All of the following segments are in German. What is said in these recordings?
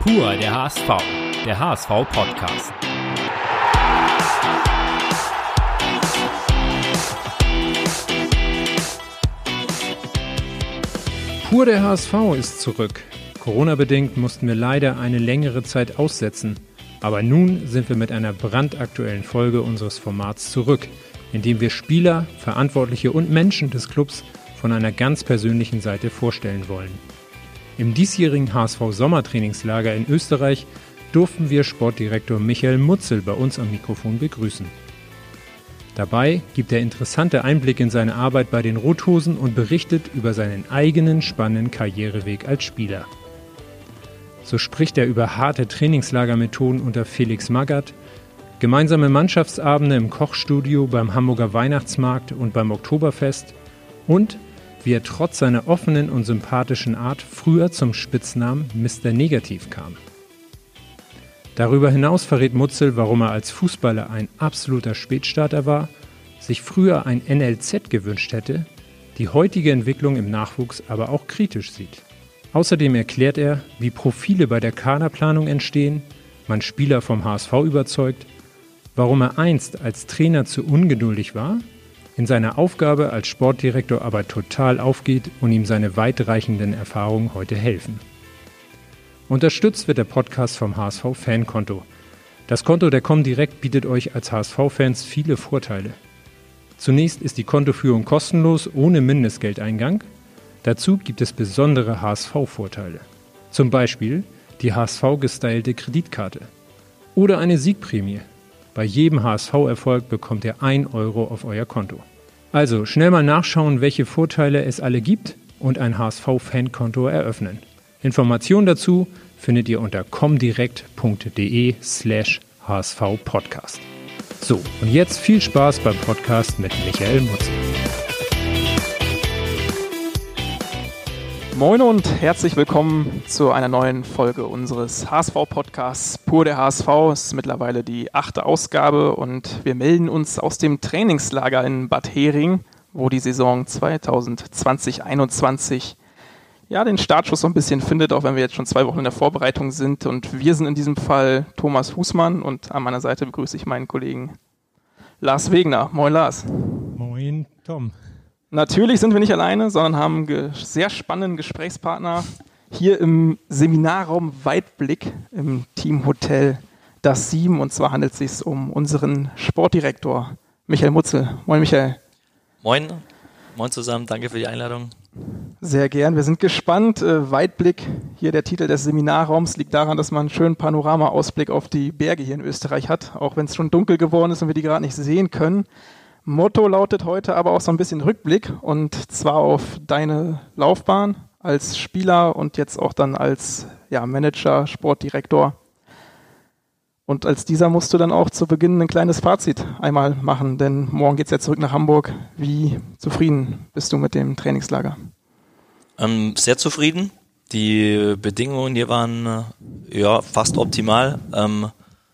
Pur der HSV, der HSV-Podcast. Pur der HSV ist zurück. Corona-bedingt mussten wir leider eine längere Zeit aussetzen. Aber nun sind wir mit einer brandaktuellen Folge unseres Formats zurück, in dem wir Spieler, Verantwortliche und Menschen des Clubs von einer ganz persönlichen Seite vorstellen wollen. Im diesjährigen HSV Sommertrainingslager in Österreich durften wir Sportdirektor Michael Mutzel bei uns am Mikrofon begrüßen. Dabei gibt er interessante Einblicke in seine Arbeit bei den Rothosen und berichtet über seinen eigenen spannenden Karriereweg als Spieler. So spricht er über harte Trainingslagermethoden unter Felix Magath, gemeinsame Mannschaftsabende im Kochstudio beim Hamburger Weihnachtsmarkt und beim Oktoberfest und wie er trotz seiner offenen und sympathischen Art früher zum Spitznamen Mr. Negativ kam. Darüber hinaus verrät Mutzel, warum er als Fußballer ein absoluter Spätstarter war, sich früher ein NLZ gewünscht hätte, die heutige Entwicklung im Nachwuchs aber auch kritisch sieht. Außerdem erklärt er, wie Profile bei der Kaderplanung entstehen, man Spieler vom HSV überzeugt, warum er einst als Trainer zu ungeduldig war in seiner Aufgabe als Sportdirektor aber total aufgeht und ihm seine weitreichenden Erfahrungen heute helfen. Unterstützt wird der Podcast vom HSV Fankonto. Das Konto der Comdirect bietet euch als HSV-Fans viele Vorteile. Zunächst ist die Kontoführung kostenlos ohne Mindestgeldeingang. Dazu gibt es besondere HSV-Vorteile. Zum Beispiel die HSV-gestylte Kreditkarte oder eine Siegprämie bei jedem HSV-Erfolg bekommt ihr 1 Euro auf euer Konto. Also schnell mal nachschauen, welche Vorteile es alle gibt und ein HSV-Fankonto eröffnen. Informationen dazu findet ihr unter comdirect.de slash hsvpodcast. So, und jetzt viel Spaß beim Podcast mit Michael Mutz. Moin und herzlich willkommen zu einer neuen Folge unseres HSV-Podcasts Pur der HSV. Es ist mittlerweile die achte Ausgabe und wir melden uns aus dem Trainingslager in Bad Hering, wo die Saison 2020-21 ja, den Startschuss so ein bisschen findet, auch wenn wir jetzt schon zwei Wochen in der Vorbereitung sind. Und wir sind in diesem Fall Thomas Husmann und an meiner Seite begrüße ich meinen Kollegen Lars Wegner. Moin Lars. Moin Tom. Natürlich sind wir nicht alleine, sondern haben einen sehr spannenden Gesprächspartner hier im Seminarraum Weitblick im Teamhotel Das Sieben. Und zwar handelt es sich um unseren Sportdirektor Michael Mutzel. Moin Michael. Moin. Moin zusammen. Danke für die Einladung. Sehr gern. Wir sind gespannt. Äh, Weitblick, hier der Titel des Seminarraums, liegt daran, dass man einen schönen Panoramaausblick auf die Berge hier in Österreich hat, auch wenn es schon dunkel geworden ist und wir die gerade nicht sehen können. Motto lautet heute aber auch so ein bisschen Rückblick und zwar auf deine Laufbahn als Spieler und jetzt auch dann als ja, Manager, Sportdirektor. Und als dieser musst du dann auch zu Beginn ein kleines Fazit einmal machen, denn morgen geht es ja zurück nach Hamburg. Wie zufrieden bist du mit dem Trainingslager? Ähm, sehr zufrieden. Die Bedingungen hier waren äh, ja fast optimal. Ähm,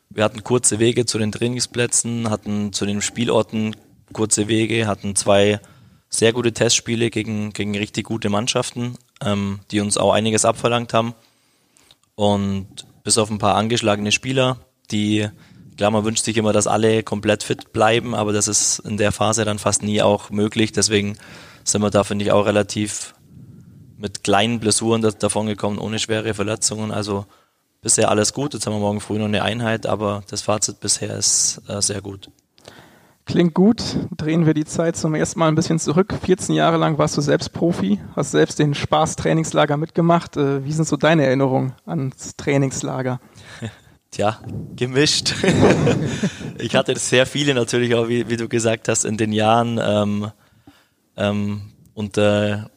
wir hatten kurze Wege zu den Trainingsplätzen, hatten zu den Spielorten kurze Wege, hatten zwei sehr gute Testspiele gegen, gegen richtig gute Mannschaften, ähm, die uns auch einiges abverlangt haben. Und bis auf ein paar angeschlagene Spieler, die, klar, man wünscht sich immer, dass alle komplett fit bleiben, aber das ist in der Phase dann fast nie auch möglich. Deswegen sind wir da, finde ich, auch relativ mit kleinen Blessuren davon gekommen, ohne schwere Verletzungen. Also bisher alles gut. Jetzt haben wir morgen früh noch eine Einheit, aber das Fazit bisher ist äh, sehr gut. Klingt gut. Drehen wir die Zeit zum ersten Mal ein bisschen zurück. 14 Jahre lang warst du selbst Profi, hast selbst den Spaß-Trainingslager mitgemacht. Äh, wie sind so deine Erinnerungen ans Trainingslager? Tja, gemischt. ich hatte sehr viele natürlich auch, wie, wie du gesagt hast, in den Jahren. Ähm, ähm, unter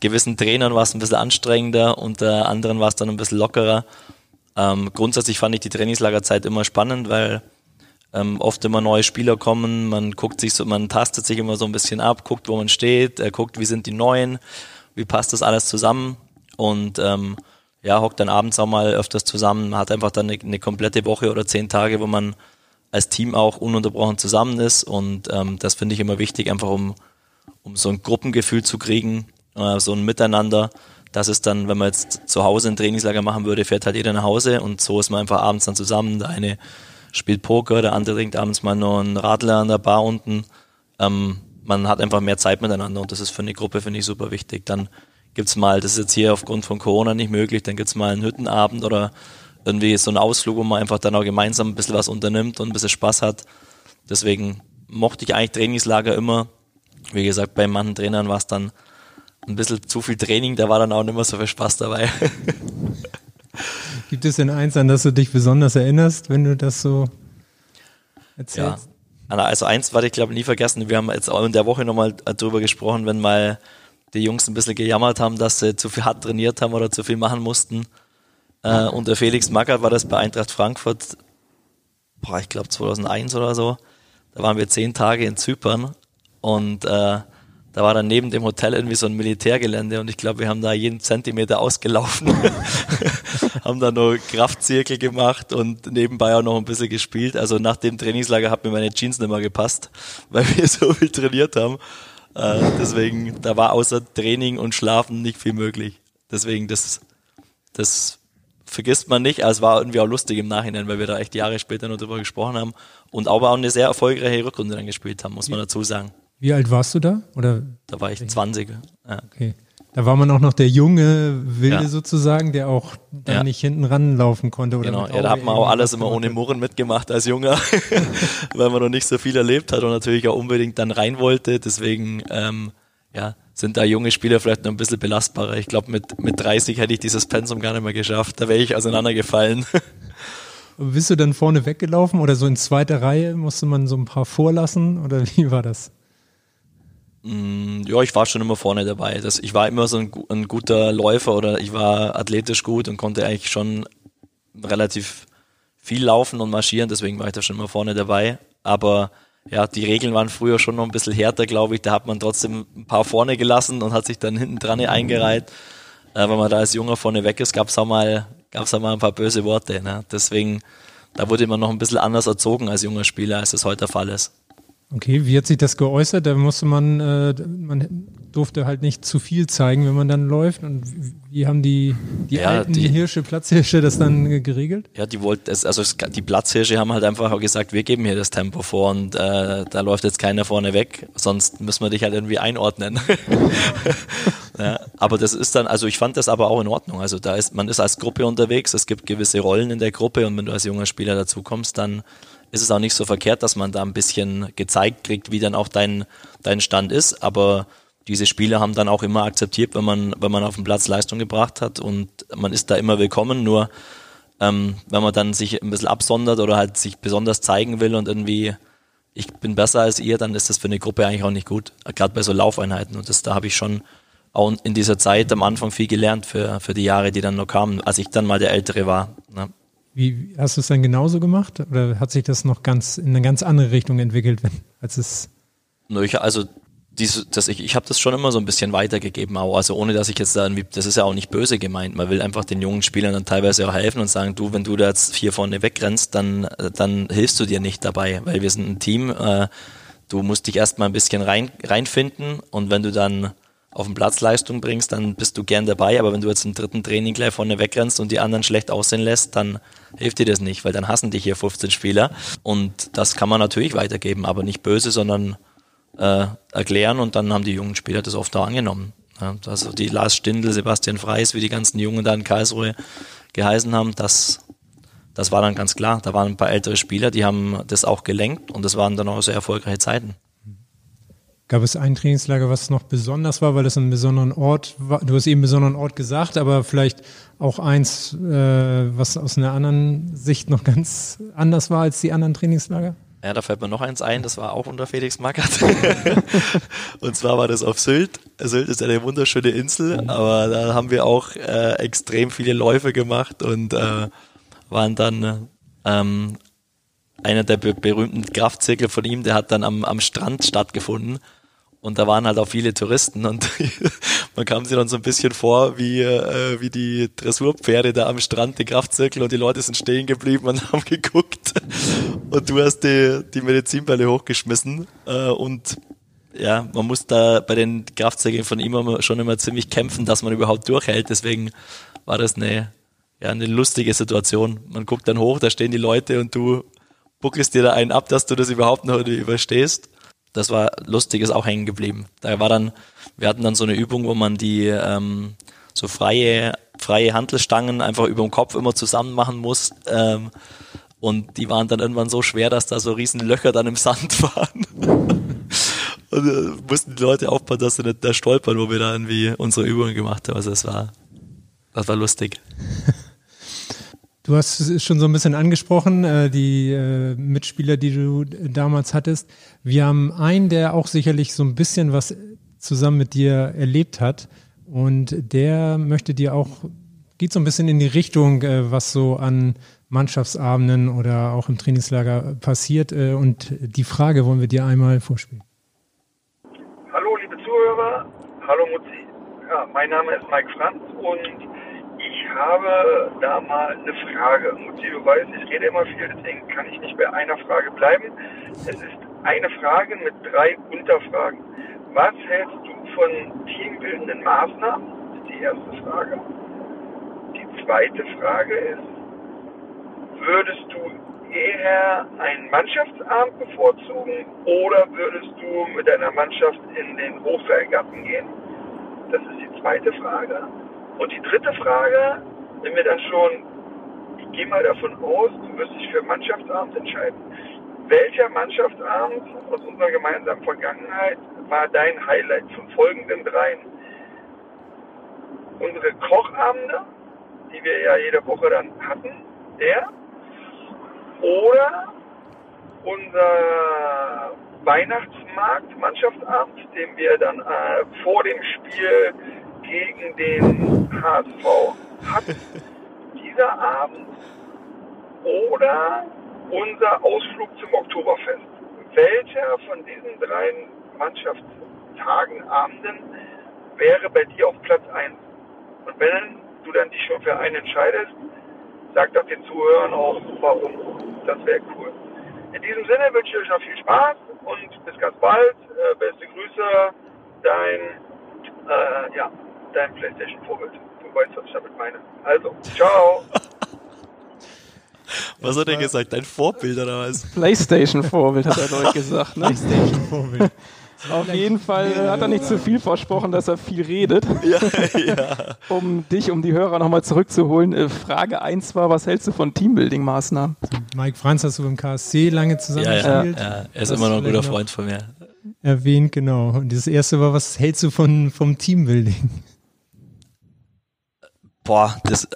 gewissen Trainern war es ein bisschen anstrengender, unter anderen war es dann ein bisschen lockerer. Ähm, grundsätzlich fand ich die Trainingslagerzeit immer spannend, weil ähm, oft immer neue Spieler kommen, man guckt sich so, man tastet sich immer so ein bisschen ab, guckt, wo man steht, äh, guckt, wie sind die Neuen, wie passt das alles zusammen und ähm, ja, hockt dann abends auch mal öfters zusammen, hat einfach dann eine, eine, komplette Woche oder zehn Tage, wo man als Team auch ununterbrochen zusammen ist und ähm, das finde ich immer wichtig, einfach um, um so ein Gruppengefühl zu kriegen, äh, so ein Miteinander, Das ist dann, wenn man jetzt zu Hause ein Trainingslager machen würde, fährt halt jeder nach Hause und so ist man einfach abends dann zusammen. Der eine spielt Poker, der andere trinkt abends mal noch einen Radler an der Bar unten. Ähm, man hat einfach mehr Zeit miteinander und das ist für eine Gruppe, finde ich, super wichtig. Dann gibt's mal, das ist jetzt hier aufgrund von Corona nicht möglich, dann gibt's mal einen Hüttenabend oder irgendwie so einen Ausflug, wo man einfach dann auch gemeinsam ein bisschen was unternimmt und ein bisschen Spaß hat. Deswegen mochte ich eigentlich Trainingslager immer. Wie gesagt, bei manchen Trainern war es dann ein bisschen zu viel Training, da war dann auch nicht mehr so viel Spaß dabei. Gibt es denn eins, an das du dich besonders erinnerst, wenn du das so erzählst? Ja. Also eins werde ich glaube nie vergessen. Wir haben jetzt auch in der Woche nochmal drüber gesprochen, wenn mal die Jungs ein bisschen gejammert haben, dass sie zu viel hart trainiert haben oder zu viel machen mussten. Äh, und der Felix Magath war das bei Eintracht Frankfurt, boah, ich glaube 2001 oder so. Da waren wir zehn Tage in Zypern und äh, da war dann neben dem Hotel irgendwie so ein Militärgelände und ich glaube, wir haben da jeden Zentimeter ausgelaufen, haben da noch Kraftzirkel gemacht und nebenbei auch noch ein bisschen gespielt. Also nach dem Trainingslager hat mir meine Jeans nicht mehr gepasst, weil wir so viel trainiert haben. Äh, deswegen, da war außer Training und Schlafen nicht viel möglich. Deswegen, das, das vergisst man nicht. Also es war irgendwie auch lustig im Nachhinein, weil wir da echt Jahre später noch drüber gesprochen haben und aber auch eine sehr erfolgreiche Rückrunde dann gespielt haben, muss man dazu sagen. Wie alt warst du da? Oder? Da war ich 20. Ja. Okay. Da war man auch noch der junge Wilde ja. sozusagen, der auch dann ja. nicht hinten ranlaufen konnte. Oder genau, ja, da hat man auch alles immer ohne Murren mitgemacht als Junger, weil man noch nicht so viel erlebt hat und natürlich auch unbedingt dann rein wollte. Deswegen ähm, ja, sind da junge Spieler vielleicht noch ein bisschen belastbarer. Ich glaube, mit, mit 30 hätte ich dieses Pensum gar nicht mehr geschafft. Da wäre ich auseinandergefallen. Bist du dann vorne weggelaufen oder so in zweiter Reihe? Musste man so ein paar vorlassen oder wie war das? Mm, ja, ich war schon immer vorne dabei. Das, ich war immer so ein, ein, guter Läufer oder ich war athletisch gut und konnte eigentlich schon relativ viel laufen und marschieren, deswegen war ich da schon immer vorne dabei. Aber ja, die Regeln waren früher schon noch ein bisschen härter, glaube ich. Da hat man trotzdem ein paar vorne gelassen und hat sich dann hinten dran eingereiht. Äh, wenn man da als Junger vorne weg ist, gab es auch mal, auch mal ein paar böse Worte. Ne? Deswegen, da wurde man noch ein bisschen anders erzogen als junger Spieler, als es heute der Fall ist. Okay, wie hat sich das geäußert? Da musste man, äh, man durfte halt nicht zu viel zeigen, wenn man dann läuft. Und wie haben die, die ja, alten die, Hirsche, Platzhirsche das dann geregelt? Ja, die wollten, also die Platzhirsche haben halt einfach auch gesagt, wir geben hier das Tempo vor und äh, da läuft jetzt keiner vorne weg, sonst müssen wir dich halt irgendwie einordnen. ja, aber das ist dann, also ich fand das aber auch in Ordnung. Also da ist, man ist als Gruppe unterwegs, es gibt gewisse Rollen in der Gruppe und wenn du als junger Spieler dazu kommst, dann ist es auch nicht so verkehrt, dass man da ein bisschen gezeigt kriegt, wie dann auch dein, dein Stand ist. Aber diese Spieler haben dann auch immer akzeptiert, wenn man, wenn man auf dem Platz Leistung gebracht hat und man ist da immer willkommen. Nur ähm, wenn man dann sich ein bisschen absondert oder halt sich besonders zeigen will und irgendwie ich bin besser als ihr, dann ist das für eine Gruppe eigentlich auch nicht gut. Gerade bei so Laufeinheiten. Und das, da habe ich schon auch in dieser Zeit am Anfang viel gelernt für, für die Jahre, die dann noch kamen, als ich dann mal der Ältere war. Ne? Wie hast du es dann genauso gemacht oder hat sich das noch ganz in eine ganz andere Richtung entwickelt, als es? Also diese, das, ich, ich habe das schon immer so ein bisschen weitergegeben, auch also ohne dass ich jetzt da das ist ja auch nicht böse gemeint. Man will einfach den jungen Spielern dann teilweise auch helfen und sagen, du, wenn du da jetzt vier vorne wegrennst, dann dann hilfst du dir nicht dabei, weil wir sind ein Team. Äh, du musst dich erstmal ein bisschen rein reinfinden und wenn du dann auf den Platz Leistung bringst, dann bist du gern dabei. Aber wenn du jetzt im dritten Training gleich vorne wegrennst und die anderen schlecht aussehen lässt, dann hilft dir das nicht, weil dann hassen dich hier 15 Spieler. Und das kann man natürlich weitergeben, aber nicht böse, sondern äh, erklären und dann haben die jungen Spieler das oft auch angenommen. Ja, also die Lars Stindl, Sebastian Freis, wie die ganzen Jungen da in Karlsruhe geheißen haben, das, das war dann ganz klar. Da waren ein paar ältere Spieler, die haben das auch gelenkt und das waren dann auch sehr erfolgreiche Zeiten. Gab es ein Trainingslager, was noch besonders war, weil es einen besonderen Ort war? Du hast eben einen besonderen Ort gesagt, aber vielleicht auch eins, äh, was aus einer anderen Sicht noch ganz anders war als die anderen Trainingslager? Ja, da fällt mir noch eins ein, das war auch unter Felix Magath. und zwar war das auf Sylt. Sylt ist eine wunderschöne Insel, aber da haben wir auch äh, extrem viele Läufe gemacht und äh, waren dann ähm, einer der berühmten Kraftzirkel von ihm, der hat dann am, am Strand stattgefunden. Und da waren halt auch viele Touristen und man kam sich dann so ein bisschen vor wie, äh, wie die Dressurpferde da am Strand, die Kraftzirkel und die Leute sind stehen geblieben und haben geguckt. Und du hast die, die Medizinbälle hochgeschmissen äh, und ja, man muss da bei den Kraftzeugen von ihm schon immer ziemlich kämpfen, dass man überhaupt durchhält. Deswegen war das eine, ja, eine lustige Situation. Man guckt dann hoch, da stehen die Leute und du buckelst dir da einen ab, dass du das überhaupt noch überstehst. Das war lustig, ist auch hängen geblieben. Da war dann, wir hatten dann so eine Übung, wo man die ähm, so freie, freie Handelstangen einfach über dem Kopf immer zusammen machen muss. Ähm, und die waren dann irgendwann so schwer, dass da so riesen Löcher dann im Sand waren. und äh, mussten die Leute aufpassen, dass sie nicht da stolpern, wo wir da irgendwie unsere Übungen gemacht haben. Also das war, das war lustig. Du hast es schon so ein bisschen angesprochen, äh, die äh, Mitspieler, die du damals hattest. Wir haben einen, der auch sicherlich so ein bisschen was zusammen mit dir erlebt hat. Und der möchte dir auch, geht so ein bisschen in die Richtung, äh, was so an Mannschaftsabenden oder auch im Trainingslager passiert. Und die Frage wollen wir dir einmal vorspielen. Hallo, liebe Zuhörer. Hallo, Mutzi. Ja, mein Name ist Mike Franz und ich habe da mal eine Frage. Mutzi, du ich rede immer viel, deswegen kann ich nicht bei einer Frage bleiben. Es ist eine Frage mit drei Unterfragen. Was hältst du von teambildenden Maßnahmen? Das ist die erste Frage. Die zweite Frage ist, würdest du eher einen Mannschaftsabend bevorzugen oder würdest du mit deiner Mannschaft in den Hochseilgarten gehen? Das ist die zweite Frage. Und die dritte Frage, wenn wir dann schon, ich gehe mal davon aus, du wirst dich für Mannschaftsabend entscheiden. Welcher Mannschaftsabend aus unserer gemeinsamen Vergangenheit war dein Highlight von folgenden dreien? Unsere Kochabende, die wir ja jede Woche dann hatten, der. Oder unser Weihnachtsmarkt, Mannschaftsabend, den wir dann äh, vor dem Spiel gegen den HSV hat dieser Abend oder unser Ausflug zum Oktoberfest. Welcher von diesen drei Mannschaftstagen, Abenden wäre bei dir auf Platz 1? Und wenn du dann dich schon für einen entscheidest, sag doch den Zuhörern auch, warum. Das wäre cool. In diesem Sinne wünsche ich euch noch viel Spaß und bis ganz bald. Äh, beste Grüße, dein äh, ja, dein PlayStation-Vorbild. Du weißt, was ich damit meine. Also, ciao. Was hat er gesagt? Dein Vorbild oder was? PlayStation-Vorbild hat er deutlich gesagt. Ne? PlayStation-Vorbild. Auf jeden Fall hat er nicht zu viel versprochen, dass er viel redet. Ja, ja. um dich, um die Hörer nochmal zurückzuholen. Äh, Frage 1 war, was hältst du von Teambuilding-Maßnahmen? Mike Franz hast du im KSC lange zusammengespielt. Ja, ja, ja. er ist das immer noch ein guter Freund von mir. Erwähnt, genau. Und das erste war, was hältst du von, vom Teambuilding? Boah, das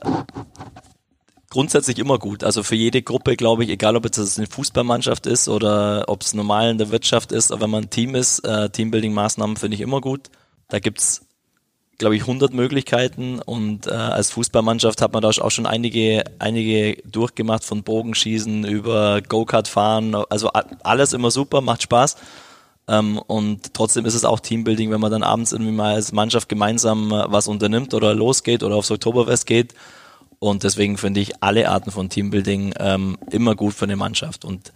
grundsätzlich immer gut. Also für jede Gruppe, glaube ich, egal ob es eine Fußballmannschaft ist oder ob es normal in der Wirtschaft ist, aber wenn man ein Team ist, äh, Teambuilding-Maßnahmen finde ich immer gut. Da gibt's glaube ich, 100 Möglichkeiten und äh, als Fußballmannschaft hat man da auch schon einige, einige durchgemacht, von Bogenschießen über Go-Kart fahren, also alles immer super, macht Spaß. Ähm, und trotzdem ist es auch Teambuilding, wenn man dann abends irgendwie mal als Mannschaft gemeinsam äh, was unternimmt oder losgeht oder aufs Oktoberfest geht und deswegen finde ich alle Arten von Teambuilding ähm, immer gut für eine Mannschaft. Und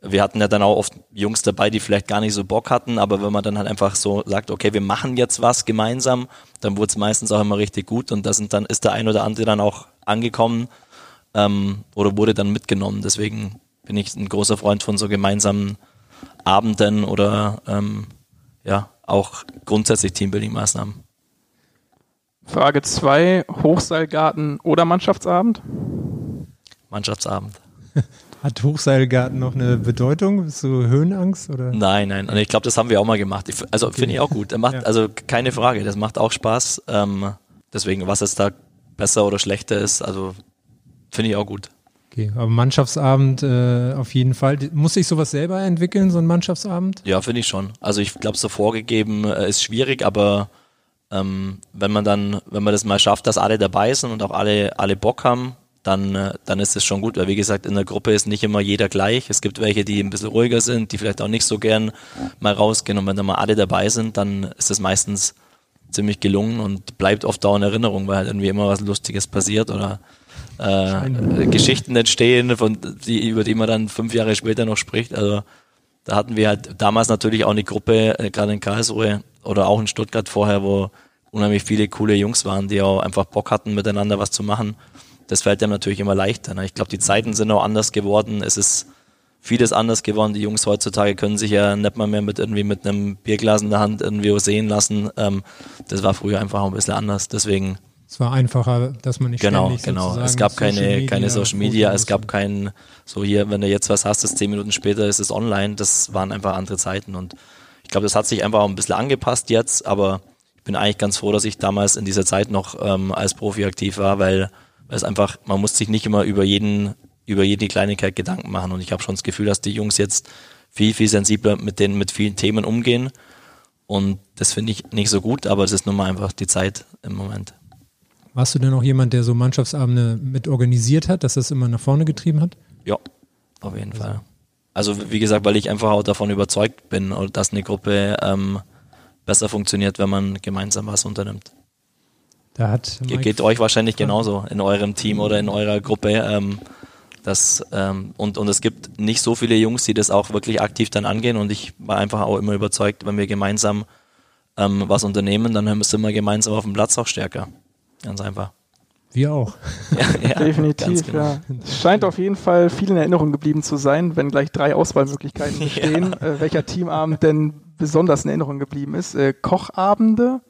wir hatten ja dann auch oft Jungs dabei, die vielleicht gar nicht so Bock hatten, aber wenn man dann halt einfach so sagt, okay, wir machen jetzt was gemeinsam, dann wurde es meistens auch immer richtig gut und da sind dann ist der ein oder andere dann auch angekommen ähm, oder wurde dann mitgenommen. Deswegen bin ich ein großer Freund von so gemeinsamen Abenden oder ähm, ja auch grundsätzlich Teambuilding-Maßnahmen. Frage 2, Hochseilgarten oder Mannschaftsabend? Mannschaftsabend. Hat Hochseilgarten noch eine Bedeutung? Du Höhenangst? Oder? Nein, nein. Und ich glaube, das haben wir auch mal gemacht. Ich, also okay. finde ich auch gut. Macht, ja. Also keine Frage, das macht auch Spaß. Ähm, deswegen, was jetzt da besser oder schlechter ist, also finde ich auch gut. Okay, aber Mannschaftsabend äh, auf jeden Fall. Muss ich sowas selber entwickeln, so ein Mannschaftsabend? Ja, finde ich schon. Also ich glaube, so vorgegeben äh, ist schwierig, aber ähm, wenn man dann, wenn man das mal schafft, dass alle dabei sind und auch alle, alle Bock haben, dann, äh, dann ist es schon gut, weil wie gesagt, in der Gruppe ist nicht immer jeder gleich. Es gibt welche, die ein bisschen ruhiger sind, die vielleicht auch nicht so gern mal rausgehen und wenn dann mal alle dabei sind, dann ist es meistens ziemlich gelungen und bleibt oft auch in Erinnerung, weil halt irgendwie immer was Lustiges passiert oder äh, Geschichten entstehen, von die, über die man dann fünf Jahre später noch spricht. Also da hatten wir halt damals natürlich auch eine Gruppe, äh, gerade in Karlsruhe oder auch in Stuttgart vorher, wo unheimlich viele coole Jungs waren, die auch einfach Bock hatten, miteinander was zu machen. Das fällt dem natürlich immer leichter. Ne? Ich glaube, die Zeiten sind auch anders geworden. Es ist vieles anders geworden. Die Jungs heutzutage können sich ja nicht mal mehr mit irgendwie mit einem Bierglas in der Hand irgendwie sehen lassen. Ähm, das war früher einfach ein bisschen anders. Deswegen. Es war einfacher, dass man nicht genau, genau. Es gab keine, Social Media, keine Social Media, es gab kein, so hier, wenn du jetzt was hast, ist zehn Minuten später ist es online. Das waren einfach andere Zeiten und ich glaube, das hat sich einfach auch ein bisschen angepasst jetzt, aber ich bin eigentlich ganz froh, dass ich damals in dieser Zeit noch ähm, als Profi aktiv war, weil, weil es einfach, man muss sich nicht immer über jeden über jede Kleinigkeit Gedanken machen. Und ich habe schon das Gefühl, dass die Jungs jetzt viel, viel sensibler mit den, mit vielen Themen umgehen. Und das finde ich nicht so gut, aber es ist nun mal einfach die Zeit im Moment. Warst du denn auch jemand, der so Mannschaftsabende mit organisiert hat, dass das immer nach vorne getrieben hat? Ja, auf jeden also. Fall. Also wie gesagt, weil ich einfach auch davon überzeugt bin, dass eine Gruppe ähm, besser funktioniert, wenn man gemeinsam was unternimmt. Da hat Ge geht euch wahrscheinlich genauso in eurem Team oder in eurer Gruppe. Ähm, das, ähm, und, und es gibt nicht so viele Jungs, die das auch wirklich aktiv dann angehen. Und ich war einfach auch immer überzeugt, wenn wir gemeinsam ähm, was unternehmen, dann sind wir gemeinsam auf dem Platz auch stärker. Ganz einfach. Wir auch. Ja, ja, Definitiv, genau. ja. Es scheint auf jeden Fall viel in Erinnerung geblieben zu sein, wenn gleich drei Auswahlmöglichkeiten bestehen, ja. äh, welcher Teamabend denn besonders in Erinnerung geblieben ist. Äh, Kochabende,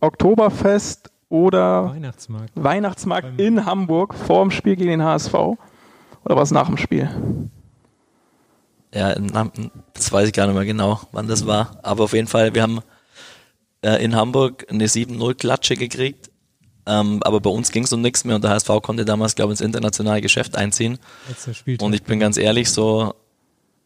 Oktoberfest oder Weihnachtsmarkt, Weihnachtsmarkt in Hamburg vor dem Spiel gegen den HSV. Oder war es nach dem Spiel? Ja, das weiß ich gar nicht mehr genau, wann das war. Aber auf jeden Fall, wir haben äh, in Hamburg eine 7-0-Klatsche gekriegt. Ähm, aber bei uns ging es um nichts mehr und der HSV konnte damals, glaube ich, ins internationale Geschäft einziehen. Und ich bin ganz ehrlich, so,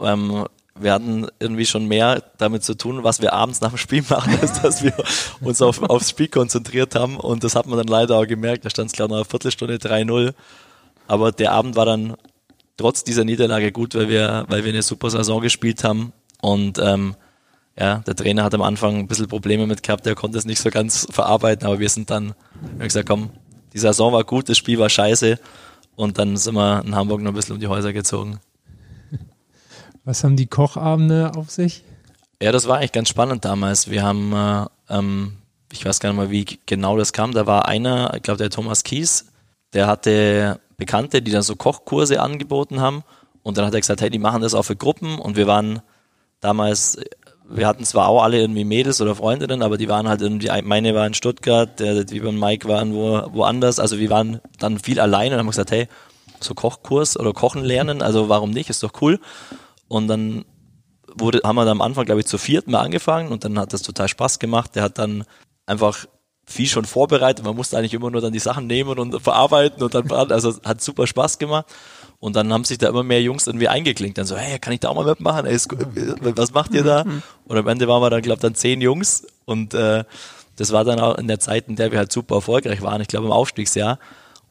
ähm, wir hatten irgendwie schon mehr damit zu tun, was wir abends nach dem Spiel machen, als dass wir uns auf, aufs Spiel konzentriert haben. Und das hat man dann leider auch gemerkt. Da stand es, glaube ich, nach einer Viertelstunde 3-0. Aber der Abend war dann trotz dieser Niederlage gut, weil wir, weil wir eine super Saison gespielt haben. Und ähm, ja, der Trainer hat am Anfang ein bisschen Probleme mit gehabt, der konnte es nicht so ganz verarbeiten, aber wir sind dann, wir haben gesagt, komm, die Saison war gut, das Spiel war scheiße und dann sind wir in Hamburg noch ein bisschen um die Häuser gezogen. Was haben die Kochabende auf sich? Ja, das war eigentlich ganz spannend damals. Wir haben, äh, ähm, ich weiß gar nicht mal, wie genau das kam, da war einer, ich glaube der Thomas Kies, der hatte Bekannte, die dann so Kochkurse angeboten haben. Und dann hat er gesagt, hey, die machen das auch für Gruppen. Und wir waren damals, wir hatten zwar auch alle irgendwie Mädels oder Freundinnen, aber die waren halt irgendwie, meine war in Stuttgart, der, die beim Mike waren wo, woanders. Also wir waren dann viel alleine und haben gesagt, hey, so Kochkurs oder Kochen lernen, also warum nicht, ist doch cool. Und dann wurde, haben wir dann am Anfang, glaube ich, zu viert mal angefangen und dann hat das total Spaß gemacht. Der hat dann einfach viel schon vorbereitet. Man musste eigentlich immer nur dann die Sachen nehmen und verarbeiten und dann, also hat super Spaß gemacht. Und dann haben sich da immer mehr Jungs irgendwie eingeklinkt. Dann so, hey, kann ich da auch mal mitmachen? Ey, was macht ihr da? Mhm. Und am Ende waren wir dann, glaube ich, dann zehn Jungs. Und äh, das war dann auch in der Zeit, in der wir halt super erfolgreich waren. Ich glaube, im Aufstiegsjahr.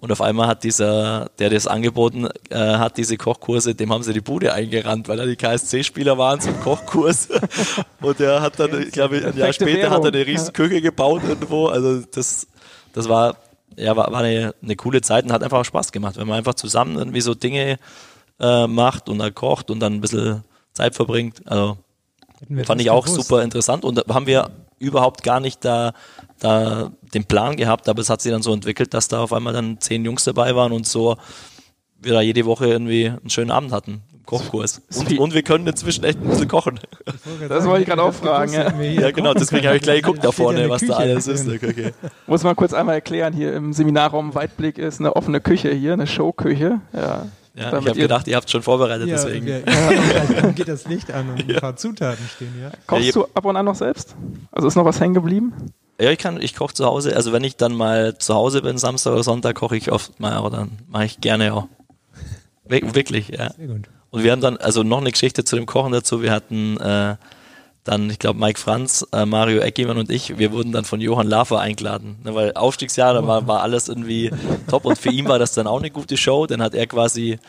Und auf einmal hat dieser, der das angeboten äh, hat, diese Kochkurse, dem haben sie die Bude eingerannt, weil da die KSC-Spieler waren zum Kochkurs. und der hat dann, ich glaube, ein Jahr später hat er eine riesen Küche gebaut irgendwo. Also das, das war, ja, war, war eine, eine coole Zeit und hat einfach auch Spaß gemacht, wenn man einfach zusammen irgendwie so Dinge äh, macht und dann kocht und dann ein bisschen Zeit verbringt. Also fand ich auch gewusst. super interessant und da haben wir überhaupt gar nicht da, da den Plan gehabt, aber es hat sich dann so entwickelt, dass da auf einmal dann zehn Jungs dabei waren und so wir da jede Woche irgendwie einen schönen Abend hatten. Kochkurs. Und, und, wir können inzwischen echt ein bisschen kochen. Das wollte ich gerade auch fragen. Ja. ja, genau, deswegen habe ich gleich geguckt da vorne, was da alles ist. Okay. Muss man kurz einmal erklären, hier im Seminarraum Weitblick ist eine offene Küche hier, eine Showküche. Ja. Ja, ich habe gedacht, ihr habt schon vorbereitet, ja, deswegen. Wir, ja, dann geht das Licht an und ein paar Zutaten stehen, ja. Kochst du ab und an noch selbst? Also ist noch was hängen geblieben? Ja, ich kann, ich koche zu Hause. Also wenn ich dann mal zu Hause bin, Samstag oder Sonntag, koche ich oft mal, aber dann mache ich gerne auch. Wirklich, ja. Sehr gut. Und wir haben dann, also noch eine Geschichte zu dem Kochen dazu. Wir hatten äh, dann, ich glaube, Mike Franz, äh, Mario Eckimann und ich, wir wurden dann von Johann Lafer eingeladen. Ne, weil Aufstiegsjahr, da war, war alles irgendwie top und für ihn war das dann auch eine gute Show. Dann hat er quasi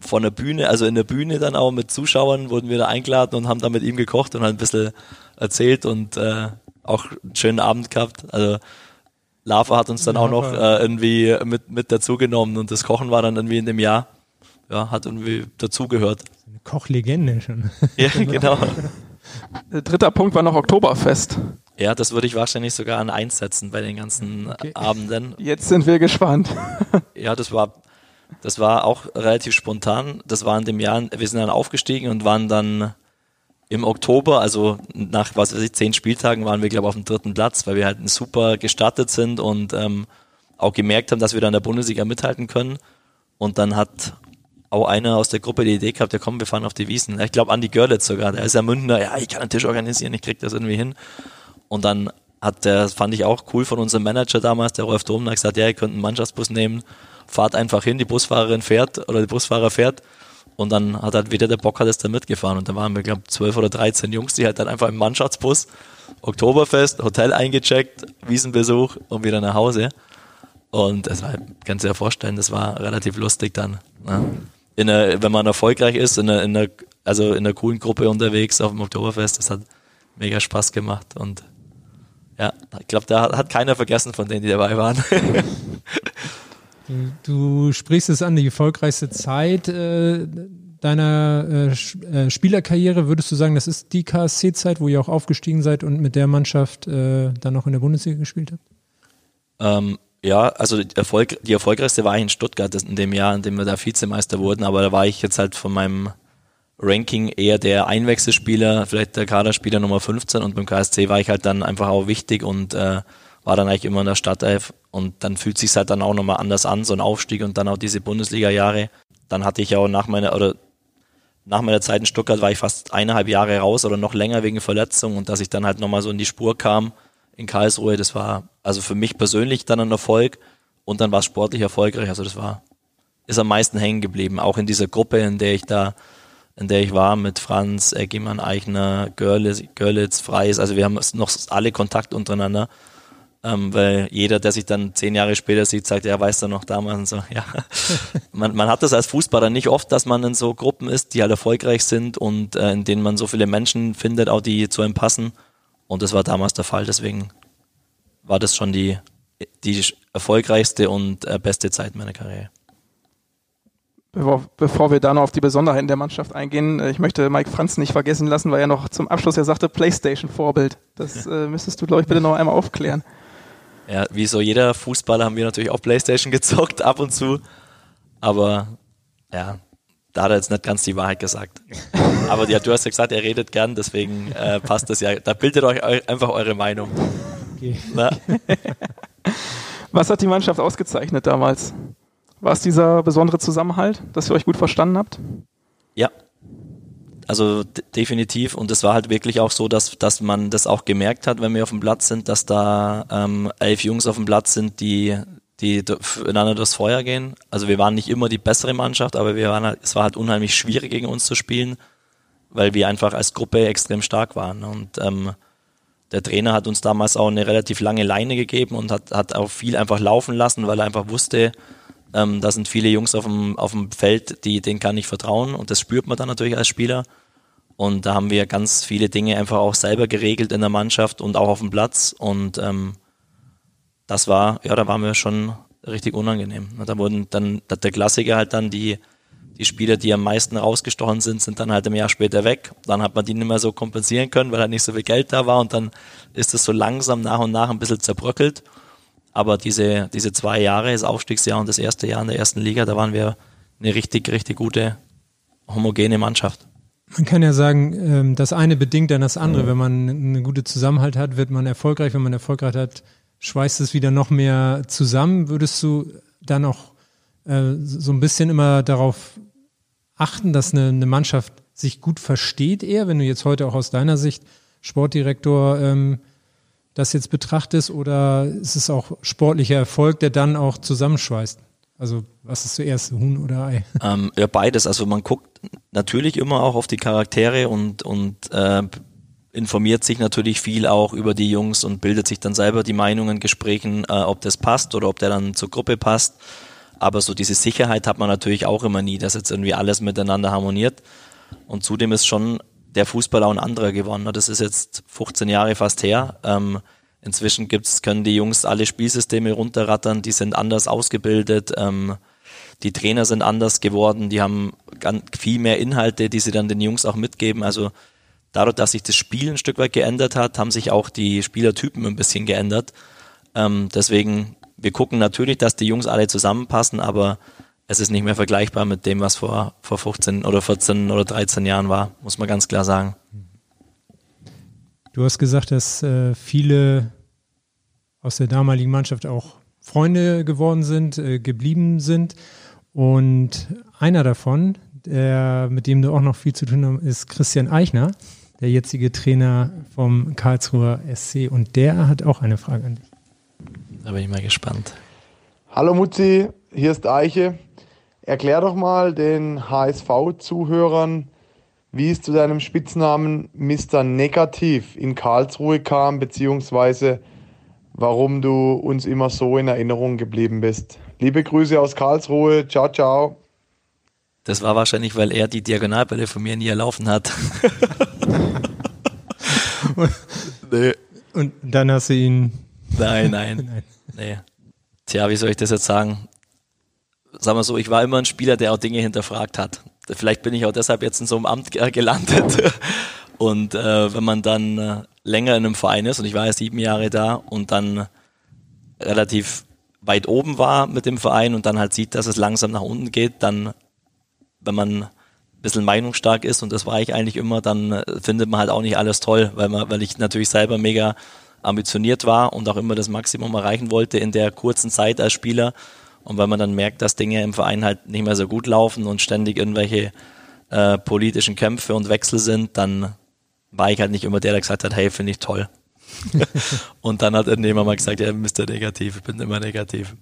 von der Bühne, also in der Bühne dann auch mit Zuschauern wurden wir da eingeladen und haben dann mit ihm gekocht und halt ein bisschen erzählt und äh, auch einen schönen Abend gehabt. Also Lava hat uns dann Lava. auch noch äh, irgendwie mit, mit dazugenommen und das Kochen war dann irgendwie in dem Jahr, ja, hat irgendwie dazugehört. Eine Kochlegende schon. Ja, genau. Dritter Punkt war noch Oktoberfest. Ja, das würde ich wahrscheinlich sogar an eins setzen bei den ganzen Okay. Abenden. Jetzt sind wir gespannt. Ja, das war, das war auch relativ spontan. Das war in dem Jahr, wir sind dann aufgestiegen und waren dann im Oktober, also nach, was weiß ich, zehn Spieltagen waren wir, glaube ich, auf dem dritten Platz, weil wir halt super gestartet sind und ähm, auch gemerkt haben, dass wir dann in der Bundesliga mithalten können. Und dann hat auch einer aus der Gruppe die Idee gehabt, ja komm, wir fahren auf die Wiesen. Ich glaube, Andi Görlitz sogar, der ist ja Münchner, ja, ich kann einen Tisch organisieren, ich krieg das irgendwie hin. Und dann hat der, fand ich auch cool von unserem Manager damals, der Rolf Domner, gesagt, ja, ihr könnt einen Mannschaftsbus nehmen, fahrt einfach hin, die Busfahrerin fährt oder der Busfahrer fährt. Und dann hat halt wieder der Bock hat es da mitgefahren. Und da waren wir, glaube ich, zwölf oder 13 Jungs, die halt dann einfach im Mannschaftsbus, Oktoberfest, Hotel eingecheckt, Wiesenbesuch und wieder nach Hause. Und das war, kannst du dir vorstellen, das war relativ lustig dann. Ne? In einer, wenn man erfolgreich ist, in einer, in einer, also in einer coolen Gruppe unterwegs auf dem Oktoberfest, das hat mega Spaß gemacht. Und ja, ich glaube, da hat keiner vergessen von denen, die dabei waren. Du, du sprichst es an, die erfolgreichste Zeit äh, deiner äh, äh, Spielerkarriere. Würdest du sagen, das ist die KSC-Zeit, wo ihr auch aufgestiegen seid und mit der Mannschaft äh, dann noch in der Bundesliga gespielt habt? Ähm, ja, also die, Erfolg, die erfolgreichste war ich in Stuttgart in dem Jahr, in dem wir da Vizemeister wurden, aber da war ich jetzt halt von meinem Ranking eher der Einwechselspieler, vielleicht der Kaderspieler Nummer 15 und beim KSC war ich halt dann einfach auch wichtig und äh, war dann eigentlich immer in der Startelf und dann fühlt sich halt dann auch nochmal anders an, so ein Aufstieg und dann auch diese Bundesliga-Jahre. Dann hatte ich auch nach meiner, oder nach meiner Zeit in Stuttgart war ich fast eineinhalb Jahre raus oder noch länger wegen Verletzung und dass ich dann halt nochmal so in die Spur kam in Karlsruhe, das war also für mich persönlich dann ein Erfolg und dann war es sportlich erfolgreich. Also das war, ist am meisten hängen geblieben, auch in dieser Gruppe, in der ich da, in der ich war mit Franz, Eggemann, Eichner, Görlitz, Görlitz, Freis. Also wir haben noch alle Kontakt untereinander. Ähm, weil jeder, der sich dann zehn Jahre später sieht, sagt, ja, weiß er noch damals und so, ja. man, man hat das als Fußballer nicht oft, dass man in so Gruppen ist, die halt erfolgreich sind und äh, in denen man so viele Menschen findet, auch die zu einem passen. Und das war damals der Fall, deswegen war das schon die, die erfolgreichste und äh, beste Zeit meiner Karriere. Bevor, bevor wir da noch auf die Besonderheiten der Mannschaft eingehen, äh, ich möchte Mike Franz nicht vergessen lassen, weil er noch zum Abschluss ja sagte, Playstation-Vorbild. Das äh, müsstest du, glaube ich, bitte noch einmal aufklären. Ja, wie so jeder Fußballer haben wir natürlich auch Playstation gezockt, ab und zu. Aber ja, da hat er jetzt nicht ganz die Wahrheit gesagt. Aber ja, du hast ja gesagt, er redet gern, deswegen äh, passt das ja. Da bildet euch eu einfach eure Meinung. Okay. Was hat die Mannschaft ausgezeichnet damals? War es dieser besondere Zusammenhalt, dass ihr euch gut verstanden habt? Ja. Also definitiv. Und es war halt wirklich auch so, dass, dass man das auch gemerkt hat, wenn wir auf dem Platz sind, dass da ähm, elf Jungs auf dem Platz sind, die, die füreinander durchs Feuer gehen. Also wir waren nicht immer die bessere Mannschaft, aber wir waren halt, es war halt unheimlich schwierig gegen uns zu spielen, weil wir einfach als Gruppe extrem stark waren. Und ähm, der Trainer hat uns damals auch eine relativ lange Leine gegeben und hat, hat auch viel einfach laufen lassen, weil er einfach wusste, ähm, da sind viele Jungs auf dem, auf dem Feld, die, denen kann ich vertrauen und das spürt man dann natürlich als Spieler. Und da haben wir ganz viele Dinge einfach auch selber geregelt in der Mannschaft und auch auf dem Platz. Und ähm, das war, ja, da waren wir schon richtig unangenehm. Und Da wurden dann, der Klassiker halt dann die, die Spieler, die am meisten rausgestochen sind, sind dann halt ein Jahr später weg. Dann hat man die nicht mehr so kompensieren können, weil halt nicht so viel Geld da war und dann ist es so langsam nach und nach ein bisschen zerbröckelt. Aber diese, diese zwei Jahre, das Aufstiegsjahr und das erste Jahr in der ersten Liga, da waren wir eine richtig, richtig gute, homogene Mannschaft. Man kann ja sagen, ähm, das eine bedingt dann das andere. Wenn man einen guten Zusammenhalt hat, wird man erfolgreich. Wenn man erfolgreich hat, schweißt es wieder noch mehr zusammen. Würdest du dann auch äh, so ein bisschen immer darauf achten, dass eine, eine Mannschaft sich gut versteht eher, wenn du jetzt heute auch aus deiner Sicht Sportdirektor ähm, das jetzt betrachtest oder ist es auch sportlicher Erfolg, der dann auch zusammenschweißt? Also was ist zuerst, Huhn oder Ei? Ähm, ja, beides. Also man guckt natürlich immer auch auf die Charaktere und, und äh, informiert sich natürlich viel auch über die Jungs und bildet sich dann selber die Meinungen, Gesprächen, äh, ob das passt oder ob der dann zur Gruppe passt. Aber so diese Sicherheit hat man natürlich auch immer nie, dass jetzt irgendwie alles miteinander harmoniert. Und zudem ist schon der Fußball auch ein anderer geworden. Das ist jetzt 15 Jahre fast her. Ähm, inzwischen gibt's, können die Jungs alle Spielsysteme runterrattern, die sind anders ausgebildet. Ähm, die Trainer sind anders geworden, die haben viel mehr Inhalte, die sie dann den Jungs auch mitgeben. Also dadurch, dass sich das Spiel ein Stück weit geändert hat, haben sich auch die Spielertypen ein bisschen geändert. Ähm, deswegen, wir gucken natürlich, dass die Jungs alle zusammenpassen, aber es ist nicht mehr vergleichbar mit dem, was vor, vor 15 oder 14 oder 13 Jahren war, muss man ganz klar sagen. Du hast gesagt, dass äh, viele aus der damaligen Mannschaft auch Freunde geworden sind, äh, geblieben sind. Und einer davon, der, mit dem du auch noch viel zu tun hast, ist Christian Eichner, der jetzige Trainer vom Karlsruher SC. Und der hat auch eine Frage an dich. Da bin ich mal gespannt. Hallo Mutzi, hier ist Eiche. Erklär doch mal den HSV-Zuhörern, wie es zu deinem Spitznamen Mr. Negativ in Karlsruhe kam, beziehungsweise warum du uns immer so in Erinnerung geblieben bist. Liebe Grüße aus Karlsruhe. Ciao, ciao. Das war wahrscheinlich, weil er die Diagonalbälle von mir nie erlaufen hat. nee. Und dann hast du ihn. Nein, nein. nein. Nee. Tja, wie soll ich das jetzt sagen? Sagen wir so, ich war immer ein Spieler, der auch Dinge hinterfragt hat. Vielleicht bin ich auch deshalb jetzt in so einem Amt gelandet. Und äh, wenn man dann äh, länger in einem Verein ist, und ich war ja sieben Jahre da und dann relativ weit oben war mit dem Verein und dann halt sieht, dass es langsam nach unten geht, dann, wenn man ein bisschen meinungsstark ist, und das war ich eigentlich immer, dann äh, findet man halt auch nicht alles toll, weil man, weil ich natürlich selber mega ambitioniert war und auch immer das Maximum erreichen wollte in der kurzen Zeit als Spieler. Und weil man dann merkt, dass Dinge im Verein halt nicht mehr so gut laufen und ständig irgendwelche äh, politischen Kämpfe und Wechsel sind, dann war ich halt nicht immer der, der gesagt hat, hey, finde ich toll. und dann hat irgendjemand mal gesagt, ja, Mr. Negativ, ich bin immer negativ.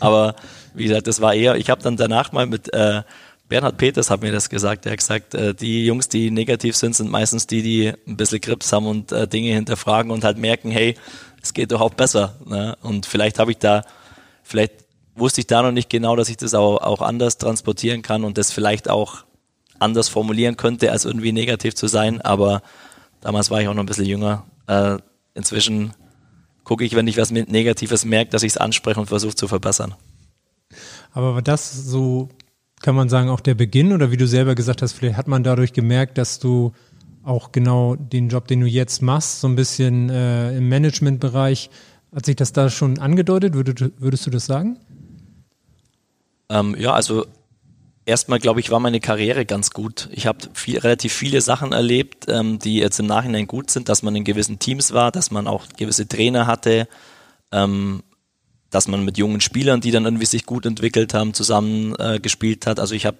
Aber wie gesagt, das war eher, ich habe dann danach mal mit äh, Bernhard Peters hat mir das gesagt, er hat gesagt, äh, die Jungs, die negativ sind, sind meistens die, die ein bisschen Grips haben und äh, Dinge hinterfragen und halt merken, hey, es geht doch auch besser. Ne? Und vielleicht habe ich da, vielleicht wusste ich da noch nicht genau, dass ich das auch, auch anders transportieren kann und das vielleicht auch anders formulieren könnte, als irgendwie negativ zu sein, aber damals war ich auch noch ein bisschen jünger. Äh, inzwischen gucke ich, wenn ich was Negatives merke, dass ich es anspreche und versuche zu verbessern. Aber war das so, kann man sagen, auch der Beginn oder wie du selber gesagt hast, vielleicht hat man dadurch gemerkt, dass du auch genau den Job, den du jetzt machst, so ein bisschen äh, im Managementbereich, hat sich das da schon angedeutet? Würdest, würdest du das sagen? Ähm, ja, also erstmal, glaube ich, war meine Karriere ganz gut. Ich habe viel, relativ viele Sachen erlebt, ähm, die jetzt im Nachhinein gut sind, dass man in gewissen Teams war, dass man auch gewisse Trainer hatte, ähm, dass man mit jungen Spielern, die dann irgendwie sich gut entwickelt haben, zusammen äh, gespielt hat. Also ich habe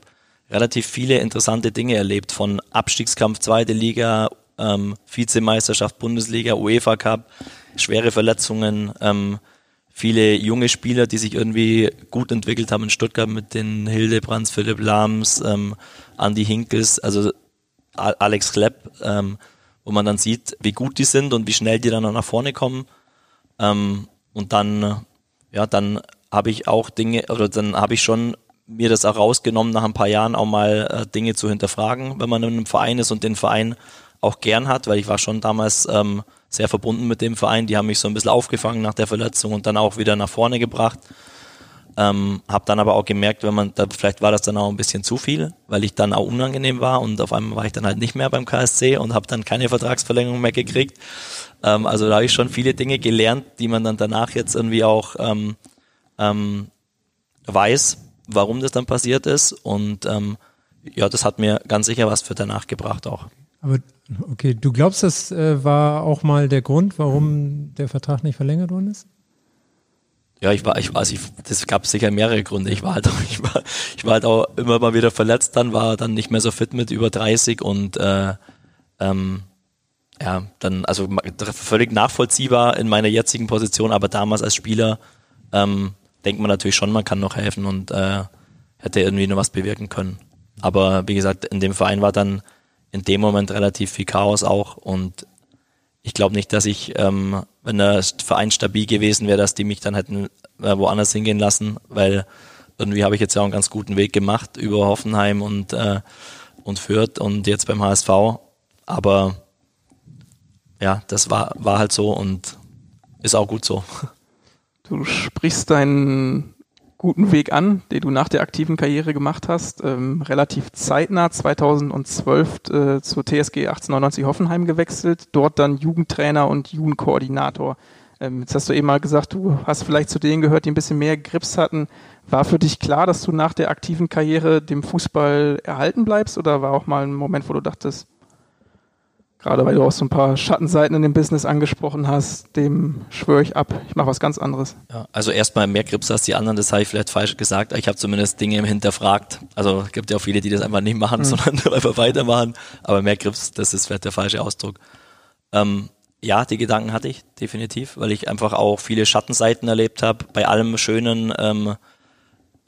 relativ viele interessante Dinge erlebt, von Abstiegskampf zweite Liga, ähm, Vizemeisterschaft Bundesliga, UEFA Cup, schwere Verletzungen, ähm, viele junge Spieler, die sich irgendwie gut entwickelt haben in Stuttgart mit den Hildebrands, Philipp Lahms, ähm, Andy Hinkels, also Alex Klepp, ähm, wo man dann sieht, wie gut die sind und wie schnell die dann auch nach vorne kommen. Ähm, und dann, ja, dann habe ich auch Dinge, oder dann habe ich schon mir das auch rausgenommen, nach ein paar Jahren auch mal äh, Dinge zu hinterfragen, wenn man in einem Verein ist und den Verein auch gern hat, weil ich war schon damals ähm, sehr verbunden mit dem Verein. Die haben mich so ein bisschen aufgefangen nach der Verletzung und dann auch wieder nach vorne gebracht. Ähm, habe dann aber auch gemerkt, wenn man, da, vielleicht war das dann auch ein bisschen zu viel, weil ich dann auch unangenehm war und auf einmal war ich dann halt nicht mehr beim KSC und habe dann keine Vertragsverlängerung mehr gekriegt. Ähm, also da habe ich schon viele Dinge gelernt, die man dann danach jetzt irgendwie auch ähm, ähm, weiß, warum das dann passiert ist und ähm, ja, das hat mir ganz sicher was für danach gebracht auch. Aber okay, du glaubst, das äh, war auch mal der Grund, warum der Vertrag nicht verlängert worden ist? Ja, ich war, ich weiß, ich, das gab sicher mehrere Gründe. Ich war halt, auch, ich war, ich war halt auch immer mal wieder verletzt, dann war dann nicht mehr so fit mit über 30 und äh, ähm, ja, dann also völlig nachvollziehbar in meiner jetzigen Position, aber damals als Spieler ähm, denkt man natürlich schon, man kann noch helfen und äh, hätte irgendwie noch was bewirken können. Aber wie gesagt, in dem Verein war dann in dem Moment relativ viel Chaos auch und ich glaube nicht, dass ich, ähm, wenn der Verein stabil gewesen wäre, dass die mich dann hätten äh, woanders hingehen lassen, weil irgendwie habe ich jetzt ja auch einen ganz guten Weg gemacht über Hoffenheim und, äh, und Fürth und jetzt beim HSV. Aber ja, das war, war halt so und ist auch gut so. Du sprichst deinen guten Weg an, den du nach der aktiven Karriere gemacht hast. Ähm, relativ zeitnah, 2012 äh, zur TSG 1899 Hoffenheim gewechselt, dort dann Jugendtrainer und Jugendkoordinator. Ähm, jetzt hast du eben mal gesagt, du hast vielleicht zu denen gehört, die ein bisschen mehr Grips hatten. War für dich klar, dass du nach der aktiven Karriere dem Fußball erhalten bleibst oder war auch mal ein Moment, wo du dachtest, gerade weil du auch so ein paar Schattenseiten in dem Business angesprochen hast, dem schwöre ich ab, ich mache was ganz anderes. Ja, also erstmal mehr Grips als die anderen, das habe ich vielleicht falsch gesagt. Ich habe zumindest Dinge hinterfragt. Also es gibt ja auch viele, die das einfach nicht machen, mhm. sondern einfach weitermachen. Aber mehr Grips, das ist vielleicht der falsche Ausdruck. Ähm, ja, die Gedanken hatte ich definitiv, weil ich einfach auch viele Schattenseiten erlebt habe. Bei allem Schönen ähm,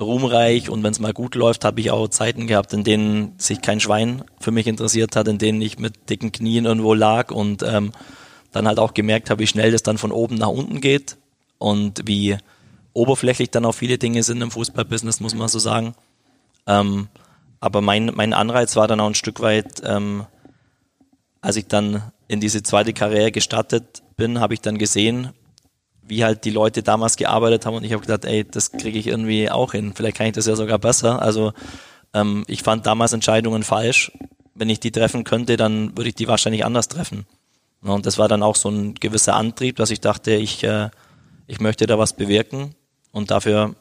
ruhmreich und wenn es mal gut läuft, habe ich auch Zeiten gehabt, in denen sich kein Schwein für mich interessiert hat, in denen ich mit dicken Knien irgendwo lag und ähm, dann halt auch gemerkt habe, wie schnell das dann von oben nach unten geht und wie oberflächlich dann auch viele Dinge sind im Fußballbusiness, muss man so sagen. Ähm, aber mein, mein Anreiz war dann auch ein Stück weit, ähm, als ich dann in diese zweite Karriere gestartet bin, habe ich dann gesehen, wie halt die Leute damals gearbeitet haben und ich habe gedacht, ey, das kriege ich irgendwie auch hin. Vielleicht kann ich das ja sogar besser. Also ähm, ich fand damals Entscheidungen falsch. Wenn ich die treffen könnte, dann würde ich die wahrscheinlich anders treffen. Und das war dann auch so ein gewisser Antrieb, dass ich dachte, ich, äh, ich möchte da was bewirken und dafür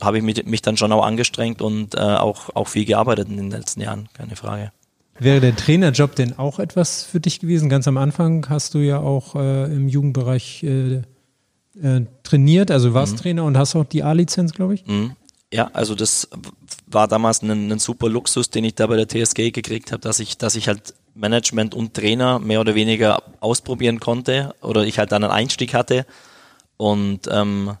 habe ich mich, mich dann schon auch angestrengt und äh, auch, auch viel gearbeitet in den letzten Jahren, keine Frage. Wäre der Trainerjob denn auch etwas für dich gewesen? Ganz am Anfang hast du ja auch äh, im Jugendbereich äh, äh, trainiert, also warst mhm. Trainer und hast auch die A-Lizenz, glaube ich. Mhm. Ja, also das war damals ein, ein, super Luxus, den ich da bei der TSG gekriegt habe, dass ich, dass ich halt Management und Trainer mehr oder weniger ausprobieren konnte oder ich halt dann einen Einstieg hatte und ähm,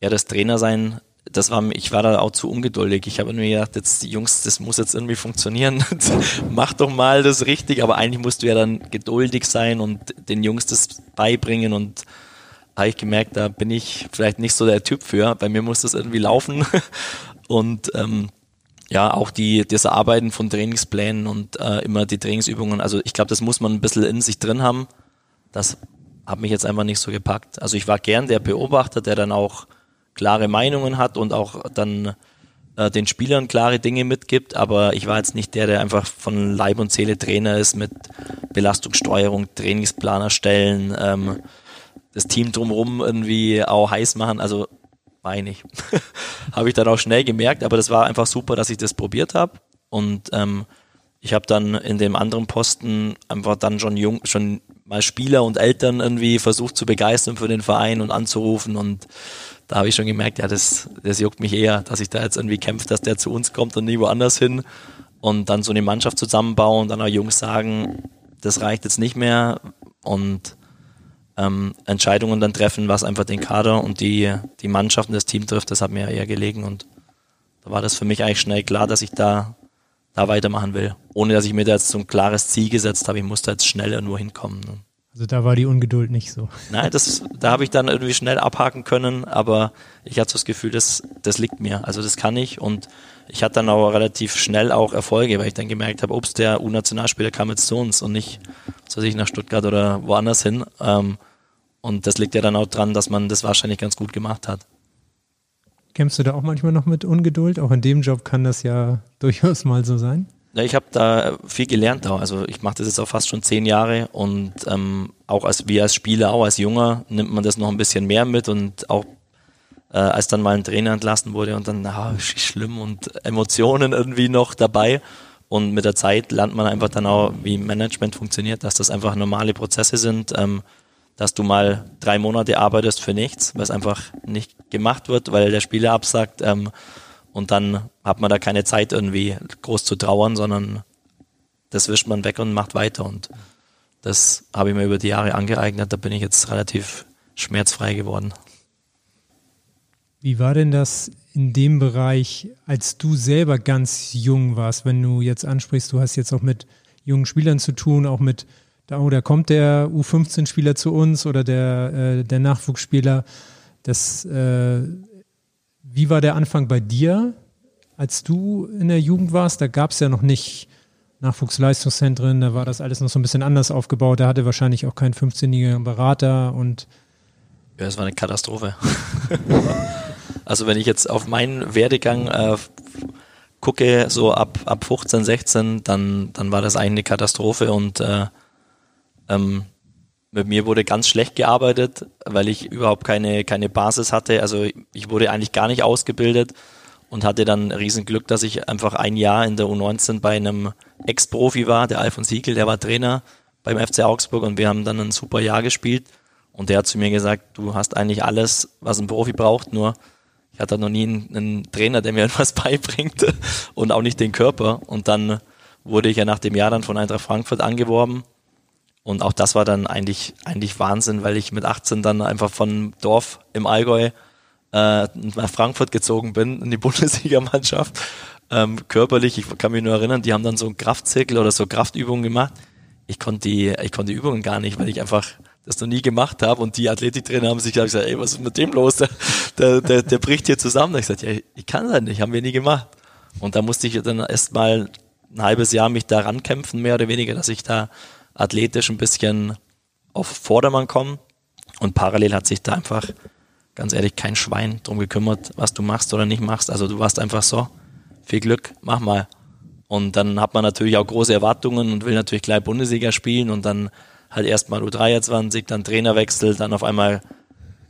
ja, das Trainer sein, das war, ich war da auch zu ungeduldig. Ich habe mir gedacht, jetzt Jungs, das muss jetzt irgendwie funktionieren. Mach doch mal das richtig, aber eigentlich musst du ja dann geduldig sein und den Jungs das beibringen und habe ich gemerkt, da bin ich vielleicht nicht so der Typ für. Bei mir muss das irgendwie laufen. Und ähm, ja, auch die, das Arbeiten von Trainingsplänen und äh, immer die Trainingsübungen. Also ich glaube, das muss man ein bisschen in sich drin haben. Das hat mich jetzt einfach nicht so gepackt. Also ich war gern der Beobachter, der dann auch klare Meinungen hat und auch dann äh, den Spielern klare Dinge mitgibt, aber ich war jetzt nicht der, der einfach von Leib und Seele Trainer ist mit Belastungssteuerung, Trainingsplan erstellen, ähm, das Team drumherum irgendwie auch heiß machen. Also meine ich. habe ich dann auch schnell gemerkt, aber das war einfach super, dass ich das probiert habe. Und ähm, ich habe dann in dem anderen Posten einfach dann schon jung, schon mal Spieler und Eltern irgendwie versucht zu begeistern für den Verein und anzurufen. Und da habe ich schon gemerkt, ja, das, das juckt mich eher, dass ich da jetzt irgendwie kämpfe, dass der zu uns kommt und nie woanders hin. Und dann so eine Mannschaft zusammenbauen und dann auch Jungs sagen, das reicht jetzt nicht mehr. Und ähm, Entscheidungen dann treffen, was einfach den Kader und die, die Mannschaft und das Team trifft, das hat mir eher gelegen und da war das für mich eigentlich schnell klar, dass ich da, da weitermachen will. Ohne dass ich mir da jetzt so ein klares Ziel gesetzt habe, ich musste jetzt schneller nur hinkommen. Ne? Also da war die Ungeduld nicht so. Nein, das, da habe ich dann irgendwie schnell abhaken können, aber ich hatte so das Gefühl, das, das liegt mir. Also das kann ich und ich hatte dann auch relativ schnell auch Erfolge, weil ich dann gemerkt habe, ups, der U-Nationalspieler kam jetzt zu uns und nicht, so ich, nach Stuttgart oder woanders hin. Ähm, und das liegt ja dann auch dran, dass man das wahrscheinlich ganz gut gemacht hat. Kämpfst du da auch manchmal noch mit Ungeduld? Auch in dem Job kann das ja durchaus mal so sein. Ja, ich habe da viel gelernt auch. Also ich mache das jetzt auch fast schon zehn Jahre und ähm, auch als wie als Spieler, auch als Junger nimmt man das noch ein bisschen mehr mit und auch äh, als dann mal ein Trainer entlassen wurde und dann, ah, schlimm und Emotionen irgendwie noch dabei. Und mit der Zeit lernt man einfach dann auch, wie Management funktioniert, dass das einfach normale Prozesse sind, ähm, dass du mal drei Monate arbeitest für nichts, weil es einfach nicht gemacht wird, weil der Spieler absagt. Ähm, und dann hat man da keine Zeit irgendwie groß zu trauern, sondern das wischt man weg und macht weiter. Und das habe ich mir über die Jahre angeeignet. Da bin ich jetzt relativ schmerzfrei geworden. Wie war denn das in dem Bereich, als du selber ganz jung warst, wenn du jetzt ansprichst, du hast jetzt auch mit jungen Spielern zu tun, auch mit, da, oh, da kommt der U15-Spieler zu uns oder der, äh, der Nachwuchsspieler. Das, äh, wie war der Anfang bei dir, als du in der Jugend warst? Da gab es ja noch nicht Nachwuchsleistungszentren, da war das alles noch so ein bisschen anders aufgebaut. Da hatte wahrscheinlich auch keinen 15-jährigen Berater und ja, es war eine Katastrophe. Also wenn ich jetzt auf meinen Werdegang äh, gucke, so ab, ab 15, 16, dann, dann war das eigentlich eine Katastrophe und äh, ähm, mit mir wurde ganz schlecht gearbeitet, weil ich überhaupt keine, keine Basis hatte. Also ich wurde eigentlich gar nicht ausgebildet und hatte dann Riesenglück, dass ich einfach ein Jahr in der U19 bei einem Ex-Profi war, der Alfons Siegel, der war Trainer beim FC Augsburg und wir haben dann ein super Jahr gespielt. Und der hat zu mir gesagt, du hast eigentlich alles, was ein Profi braucht, nur ich hatte noch nie einen, Trainer, der mir etwas beibringt und auch nicht den Körper. Und dann wurde ich ja nach dem Jahr dann von Eintracht Frankfurt angeworben und auch das war dann eigentlich, eigentlich Wahnsinn, weil ich mit 18 dann einfach von Dorf im Allgäu äh, nach Frankfurt gezogen bin, in die Bundesligamannschaft. Ähm, körperlich, ich kann mich nur erinnern, die haben dann so einen Kraftzirkel oder so Kraftübungen gemacht. Ich konnte die, ich konnte die Übungen gar nicht, weil ich einfach das noch nie gemacht habe und die Athletiktrainer haben sich gesagt, ey, was ist mit dem los? Der, der, der, der bricht hier zusammen. Da ich gesagt, ja, ich kann das nicht, haben wir nie gemacht. Und da musste ich dann erst mal ein halbes Jahr mich da rankämpfen, mehr oder weniger, dass ich da athletisch ein bisschen auf Vordermann kommen. Und parallel hat sich da einfach, ganz ehrlich, kein Schwein drum gekümmert, was du machst oder nicht machst. Also du warst einfach so, viel Glück, mach mal. Und dann hat man natürlich auch große Erwartungen und will natürlich gleich Bundesliga spielen und dann halt erstmal U23, dann Trainerwechsel, dann auf einmal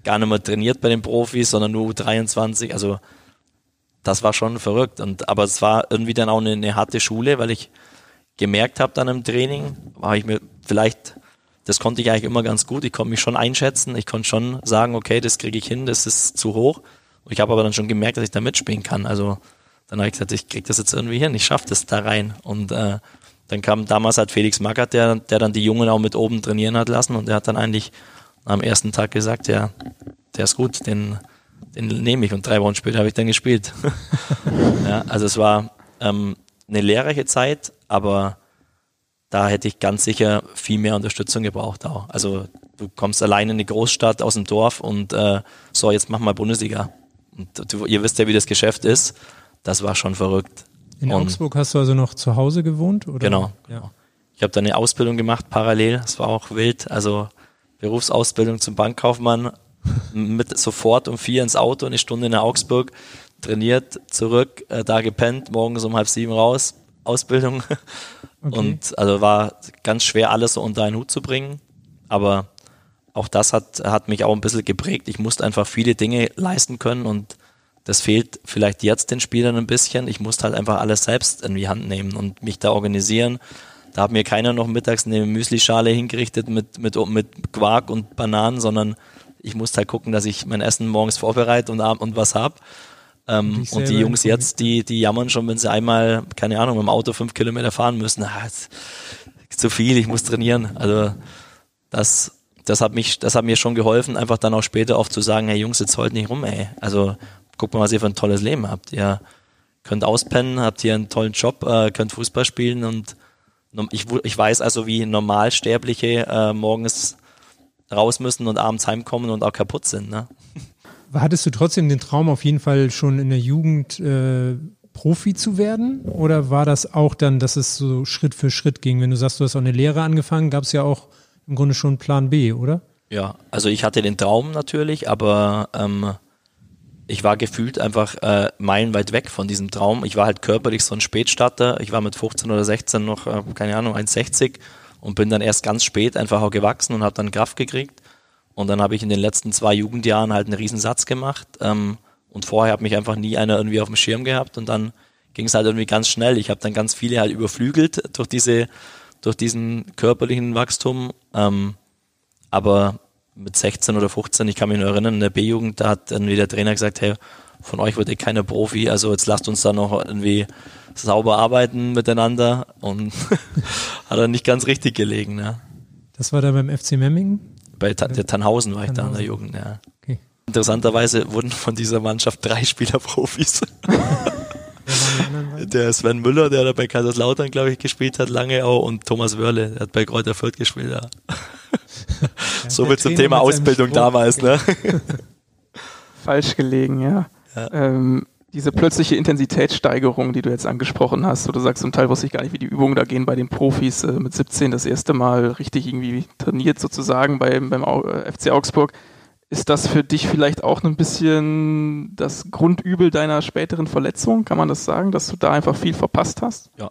gar nicht mehr trainiert bei den Profis, sondern nur U23. Also das war schon verrückt. Und aber es war irgendwie dann auch eine, eine harte Schule, weil ich gemerkt habe dann im Training, war ich mir vielleicht, das konnte ich eigentlich immer ganz gut, ich konnte mich schon einschätzen, ich konnte schon sagen, okay, das kriege ich hin, das ist zu hoch. Und ich habe aber dann schon gemerkt, dass ich da mitspielen kann. Also dann habe ich gesagt, ich kriege das jetzt irgendwie hin, ich schaffe das da rein. Und äh, dann kam damals halt Felix Magath, der, der dann die Jungen auch mit oben trainieren hat lassen und der hat dann eigentlich am ersten Tag gesagt, ja, der ist gut, den, den nehme ich und drei Wochen später habe ich dann gespielt. ja, also es war ähm, eine lehrreiche Zeit, aber da hätte ich ganz sicher viel mehr Unterstützung gebraucht auch. Also du kommst allein in eine Großstadt aus dem Dorf und äh, so, jetzt mach mal Bundesliga. Und du, ihr wisst ja, wie das Geschäft ist. Das war schon verrückt. In und Augsburg hast du also noch zu Hause gewohnt? Oder? Genau. Ja. Ich habe da eine Ausbildung gemacht parallel. Das war auch wild. Also Berufsausbildung zum Bankkaufmann mit sofort um vier ins Auto, eine Stunde in Augsburg, trainiert, zurück, äh, da gepennt, morgens um halb sieben raus, Ausbildung. Okay. Und also war ganz schwer, alles so unter einen Hut zu bringen. Aber auch das hat, hat mich auch ein bisschen geprägt. Ich musste einfach viele Dinge leisten können und das fehlt vielleicht jetzt den Spielern ein bisschen. Ich musste halt einfach alles selbst in die Hand nehmen und mich da organisieren. Da hat mir keiner noch mittags eine Müslischale hingerichtet mit, mit, mit Quark und Bananen, sondern ich musste halt gucken, dass ich mein Essen morgens vorbereite und, und was hab. Ähm, und die Jungs jetzt, die, die jammern schon, wenn sie einmal, keine Ahnung, mit dem Auto fünf Kilometer fahren müssen. Ah, zu viel, ich muss trainieren. Also das, das hat mich, das hat mir schon geholfen, einfach dann auch später oft zu sagen, hey Jungs, jetzt heult nicht rum, ey. Also guck mal, was ihr für ein tolles Leben habt. Ihr könnt auspennen, habt hier einen tollen Job, äh, könnt Fußball spielen und ich, ich weiß also, wie Normalsterbliche äh, morgens raus müssen und abends heimkommen und auch kaputt sind. Ne? Hattest du trotzdem den Traum, auf jeden Fall schon in der Jugend äh, Profi zu werden? Oder war das auch dann, dass es so Schritt für Schritt ging? Wenn du sagst, du hast auch eine Lehre angefangen, gab es ja auch im Grunde schon Plan B, oder? Ja, also ich hatte den Traum natürlich, aber ähm, ich war gefühlt einfach äh, meilenweit weg von diesem Traum. Ich war halt körperlich so ein Spätstarter. Ich war mit 15 oder 16 noch, äh, keine Ahnung, 1,60 und bin dann erst ganz spät einfach auch gewachsen und habe dann Kraft gekriegt. Und dann habe ich in den letzten zwei Jugendjahren halt einen Riesensatz gemacht. Ähm, und vorher hat mich einfach nie einer irgendwie auf dem Schirm gehabt. Und dann ging es halt irgendwie ganz schnell. Ich habe dann ganz viele halt überflügelt durch diese, durch diesen körperlichen Wachstum. Ähm, aber mit 16 oder 15, ich kann mich nur erinnern, in der B-Jugend, da hat irgendwie der Trainer gesagt, hey, von euch wird eh keiner Profi, also jetzt lasst uns da noch irgendwie sauber arbeiten miteinander und hat er nicht ganz richtig gelegen. Ja. Das war da beim FC Memmingen? Bei Ta der Tannhausen war ich Tannhausen. da in der Jugend, ja. Okay. Interessanterweise wurden von dieser Mannschaft drei Spieler Profis. der Sven Müller, der da bei Kaiserslautern, glaube ich, gespielt hat, lange auch, und Thomas Wörle, der hat bei Kräuter Fürth gespielt. Ja. Ja so viel zum Thema Ausbildung damals, ne? Falsch gelegen, ja. ja. Ähm, diese plötzliche Intensitätssteigerung, die du jetzt angesprochen hast, wo du sagst, zum Teil wusste ich gar nicht, wie die Übungen da gehen bei den Profis, äh, mit 17 das erste Mal richtig irgendwie trainiert sozusagen beim, beim äh, FC Augsburg. Ist das für dich vielleicht auch ein bisschen das Grundübel deiner späteren Verletzung? Kann man das sagen, dass du da einfach viel verpasst hast? Ja.